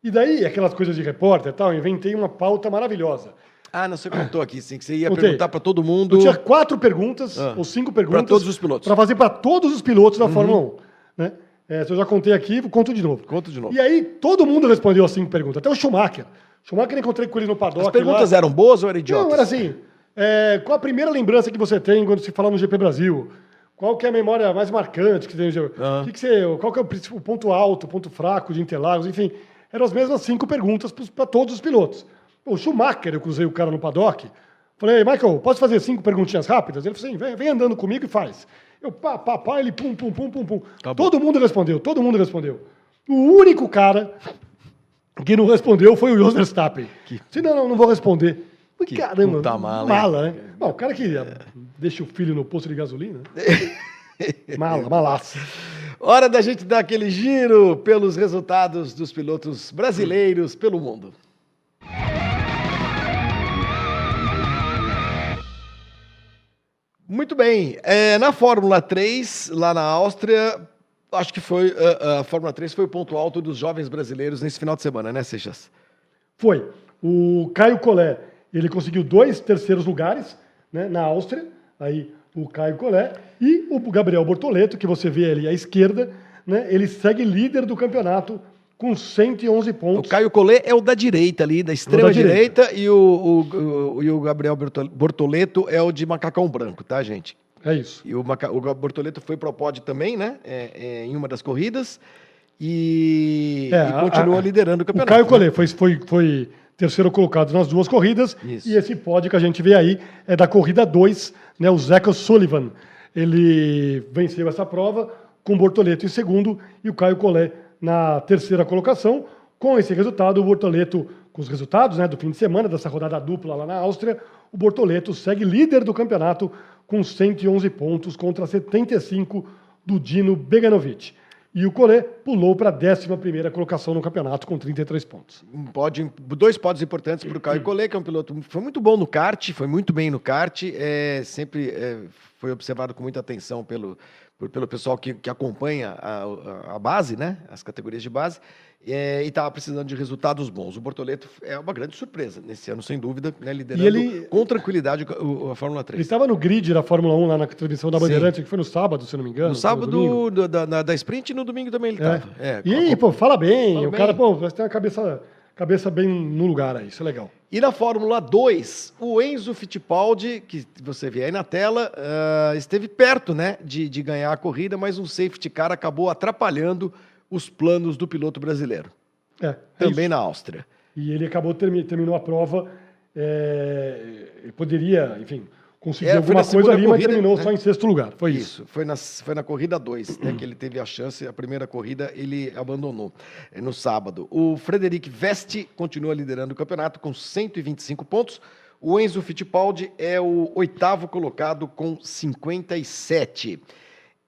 E daí, aquelas coisas de repórter e tal, eu inventei uma pauta maravilhosa. Ah, não, você contou aqui, sim, que você ia Contei. perguntar pra todo mundo. Eu tinha quatro perguntas, Ah. ou cinco perguntas. todos os pilotos. Uhum. Para fazer para todos os pilotos da Fórmula 1. Né? É, se eu já contei aqui, conto de novo. Conta de novo. E aí, todo mundo respondeu as cinco perguntas, até o Schumacher. Schumacher encontrei com ele no paddock. As perguntas lá. eram boas ou eram idiotas? Não, era assim. é, qual a primeira lembrança que você tem quando se fala no GP Brasil? Qual que é a memória mais marcante que tem no GP? Ah. Que que você, qual que é o principal- o ponto alto, o ponto fraco de Interlagos? Enfim, eram as mesmas cinco perguntas para todos os pilotos. O Schumacher, eu cruzei o cara no paddock. Falei, Michael, posso fazer cinco perguntinhas rápidas? Ele falou assim, vem, vem andando comigo e faz. Eu, pá, pá, pá, ele pum, pum, pum, pum, pum. Tá todo mundo respondeu, todo mundo respondeu. O único cara que não respondeu foi o Jos Verstappen. Disse, não, não, não vou responder. Que Caramba, puta mala, mala, né? Bom, o cara que ah, deixa o filho no posto de gasolina. mala, malaça. Hora da gente dar aquele giro pelos resultados dos pilotos brasileiros pelo mundo. Muito bem. É, na Fórmula 3, lá na Áustria, acho que foi a, a Fórmula 3 foi o ponto alto dos jovens brasileiros nesse final de semana, né, Seixas? Foi. O Caio Collet, ele conseguiu dois terceiros lugares né, na Áustria. Aí o Caio Collet e o Gabriel Bortoleto, que você vê ali à esquerda, né, ele segue líder do campeonato com 111 O pontos. Caio Collet é o da direita ali, da extrema direita, e o, o- o- e o Gabriel Bortol- Bortoleto é o de macacão branco, tá, gente? É isso. E o, Maca... o Bortoleto foi pro pódio também, né? É, é, em uma das corridas. E, É, e a- continua a- liderando o O campeonato. Caio né? Collet foi, foi, foi terceiro colocado nas duas corridas. Isso. E esse pódio que a gente vê aí é da corrida 2, né, o Zeca Sullivan. Ele venceu essa prova com Bortoleto em segundo e o Caio Collet na terceira colocação. Com esse resultado, o Bortoleto, com os resultados né, do fim de semana, dessa rodada dupla lá na Áustria, o Bortoleto segue líder do campeonato com 111 pontos contra 75 do Dino Beganovic. E o Collet pulou para a 11 colocação no campeonato com 33 pontos. Um pódio, dois pódios importantes para o Caio Collet, que é um piloto foi muito bom no kart, foi muito bem no kart, é, sempre é, foi observado com muita atenção pelo, pelo pessoal que, que acompanha a, a- a base, né, as categorias de base, é, e estava precisando de resultados bons. O Bortoleto é uma grande surpresa nesse ano, sem dúvida, né, liderando ele- com tranquilidade o- o- a Fórmula Ele 3. estava no grid da Fórmula 1 lá na transmissão da Sim. Bandeirantes, que foi no sábado, se não me engano. No sábado do- da, da, da sprint e no domingo também ele É. estava. É, E aí, pô, fala bem. Fala o cara, bem. pô, você tem a cabeça, cabeça bem no lugar aí, isso é legal. E na Fórmula 2, o Enzo Fittipaldi, que você vê aí na tela, ah, esteve perto né, de, de ganhar a corrida, mas um safety car acabou atrapalhando os planos do piloto brasileiro. É, é Também isso. na Áustria. E ele acabou, termi- terminou a prova, é, ele poderia, enfim, conseguiu É, alguma coisa ali, mas corrida, terminou né? só em sexto lugar. Foi isso. Isso, foi na, foi na corrida 2 né, que ele teve a chance. A primeira corrida ele abandonou eh, no sábado. O Frederic Veste continua liderando o campeonato com 125 pontos. O Enzo Fittipaldi é o oitavo colocado com 57.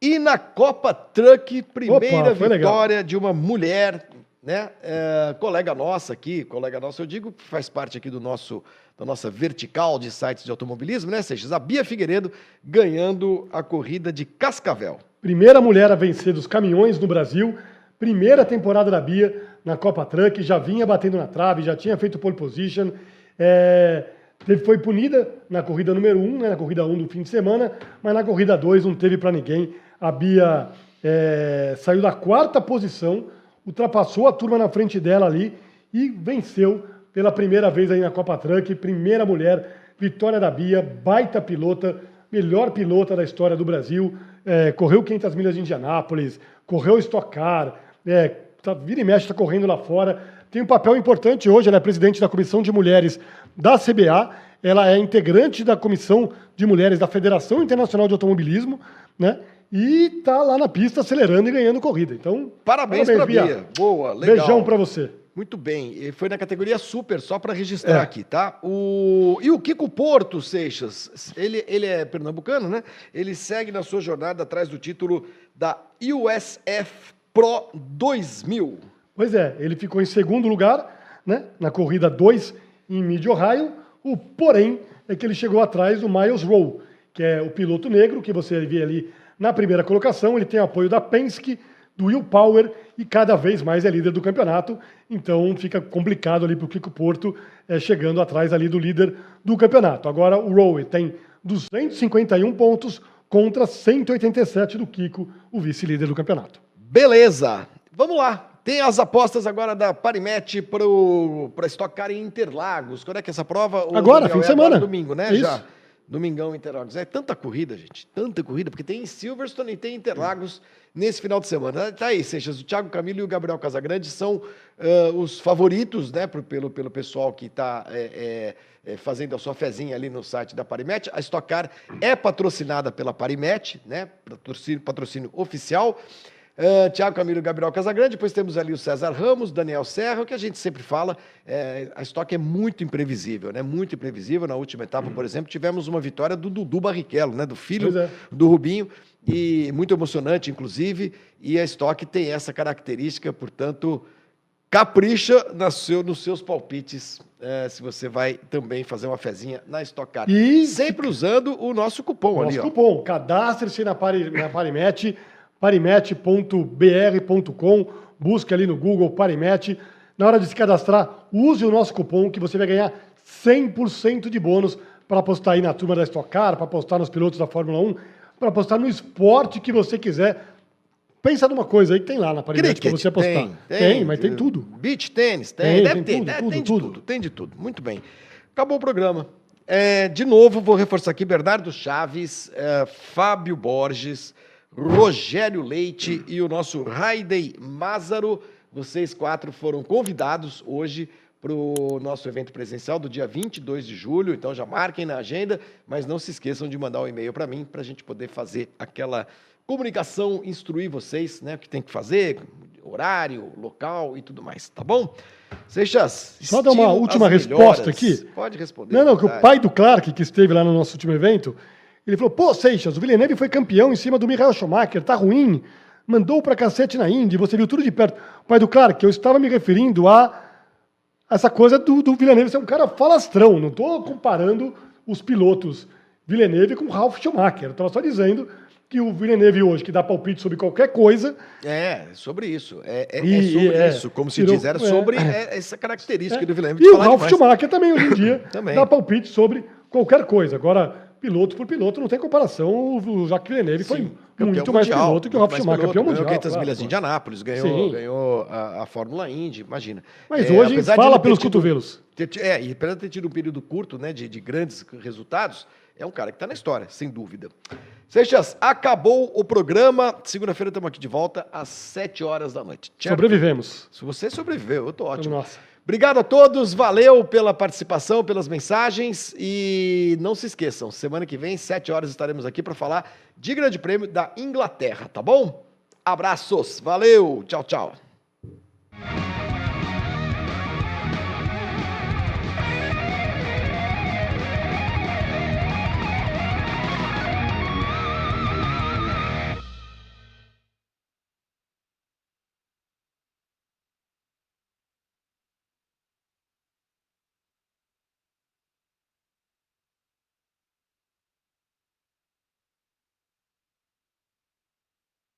E na Copa Truck, primeira Opa, foi legal. vitória de uma mulher, né? é, colega nossa aqui, colega nossa, eu digo, que faz parte aqui do nosso da nossa vertical de sites de automobilismo, né, Seixas? A Bia Figueiredo ganhando a corrida de Cascavel. Primeira mulher a vencer dos caminhões no Brasil. Primeira temporada da Bia na Copa Truck. Já vinha batendo na trave, já tinha feito pole position. É, teve- foi punida na corrida número 1, um, né, na corrida 1 um do fim de semana, mas na corrida 2 não teve para ninguém. A Bia é, saiu da quarta posição, ultrapassou a turma na frente dela ali e venceu pela primeira vez aí na Copa Truck. Primeira mulher, vitória da Bia, baita pilota, melhor pilota da história do Brasil. É, correu 500 milhas de Indianápolis, correu Stock Car, é, tá, vira e mexe, está correndo lá fora. Tem um papel importante hoje, ela é presidente da Comissão de Mulheres da CBA, ela é integrante da Comissão de Mulheres da Federação Internacional de Automobilismo, né? E tá lá na pista acelerando e ganhando corrida. Então, Parabéns, pra Bia. Boa, legal. Beijão para você. Muito bem, e foi na categoria super, só para registrar É. aqui, tá? O... E o Kiko Porto, Seixas, ele, ele é pernambucano, né? Ele segue na sua jornada atrás do título da USF Pro 2000. Pois é, ele ficou em segundo lugar, né, na corrida 2 em Mid Ohio. O porém é que ele chegou atrás do Miles Rowe, que é o piloto negro que você vê ali na primeira colocação. Ele tem apoio da Penske, do Will Power e cada vez mais é líder do campeonato. Então fica complicado ali para o Kiko Porto, é, chegando atrás ali do líder do campeonato. Agora o Rowe tem 251 pontos contra 187 do Kiko, o vice-líder do campeonato. Beleza, vamos lá. Tem as apostas agora da Parimet para Stock Car em Interlagos. Quando é que é essa prova? Ô, Agora, Daniel, fim de é semana. domingo, né? É isso. Já. Domingão Interlagos. É tanta corrida, gente. Tanta corrida, porque tem em Silverstone e tem em Interlagos nesse final de semana. Tá aí, Seixas. O Thiago Camilo e o Gabriel Casagrande são ah, os favoritos, né? pro- Pelo, pelo pessoal que está fazendo a sua fezinha ali no site da Parimet. A Stock Car é patrocinada pela Parimet, né? Patrocínio, patrocínio oficial. Uh, Tiago Camilo Gabriel Casagrande, depois temos ali o César Ramos, Daniel Serra, o que a gente sempre fala, é, a estoque é muito imprevisível, né? Muito imprevisível. Na última etapa, por exemplo, tivemos uma vitória do Dudu Barrichello, né? Do filho é. do Rubinho, e muito emocionante, inclusive, e a estoque tem essa característica, portanto, capricha na seu, nos seus palpites, é, se você vai também fazer uma fezinha na Stock Car. E- Sempre usando o nosso cupom ali, Nosso cupom. Cadastre-se na, Pari, na Parimet, parimet.br.com. Busque ali no Google Parimet. Na hora de se cadastrar, use o nosso cupom que você vai ganhar 100% de bônus para apostar aí na turma da Stock Car, para apostar nos pilotos da Fórmula 1, para apostar no esporte que você quiser. Pensa numa coisa aí que tem lá na Parimet para você apostar. Tem, tem, mas tem tudo. Beach tênis, tem, Tem, deve tem ter, tudo, é, tudo, tem de tudo. tudo. tem de tudo. Muito bem. Acabou o programa. É, de novo, vou reforçar aqui: Bernardo Chaves, é, Fábio Borges, Rogério Leite e o nosso Raidei Mázaro. Vocês quatro foram convidados hoje para o nosso evento presencial do dia 22 de julho. Então já marquem na agenda, mas não se esqueçam de mandar um e-mail para mim para a gente poder fazer aquela comunicação, instruir vocês, né, o que tem que fazer, horário, local e tudo mais, tá bom? Seixas, Só dar uma última resposta melhoras. aqui. Pode responder. Não, não, que o pai do Clark, que esteve lá no nosso último evento, ele falou: pô, Seixas, o Villeneuve foi campeão em cima do Michael Schumacher, tá ruim, mandou pra cacete na Indy, você viu tudo de perto. Pai do Clark, eu estava me referindo a essa coisa do, do Villeneuve ser um cara falastrão, não tô comparando os pilotos Villeneuve com Ralf Schumacher, eu tava só dizendo que o Villeneuve hoje, que dá palpite sobre qualquer coisa, É, sobre isso. É, é- E- é sobre é, isso. Como se tirou- diz, era é. sobre é, essa característica É. do Villeneuve. E o Ralf demais. Schumacher também, hoje em dia, Também. dá palpite sobre qualquer coisa. Agora, piloto por piloto, não tem comparação. O Jacques Villeneuve foi Sim, campeão muito mais mundial, piloto que o Ralf mais Schumacher, campeão Ganhou mundial. 500 claro, milhas de. Indianápolis, ganhou, Sim. ganhou a, a Fórmula Indy, imagina. Mas É, hoje fala pelos tido- cotovelos. ter é, e apesar de ter tido um período curto né, de, de grandes resultados, é um cara que está na história, sem dúvida. Seixas, acabou o programa. Segunda-feira estamos aqui de volta às 7 horas da noite. certo? Sobrevivemos. Se você sobreviveu, eu tô ótimo. Nossa. Obrigado a todos, valeu pela participação, pelas mensagens e não se esqueçam, semana que vem, 7 horas, estaremos aqui para falar de Grande Prêmio da Inglaterra, tá bom? Abraços, valeu, tchau, tchau.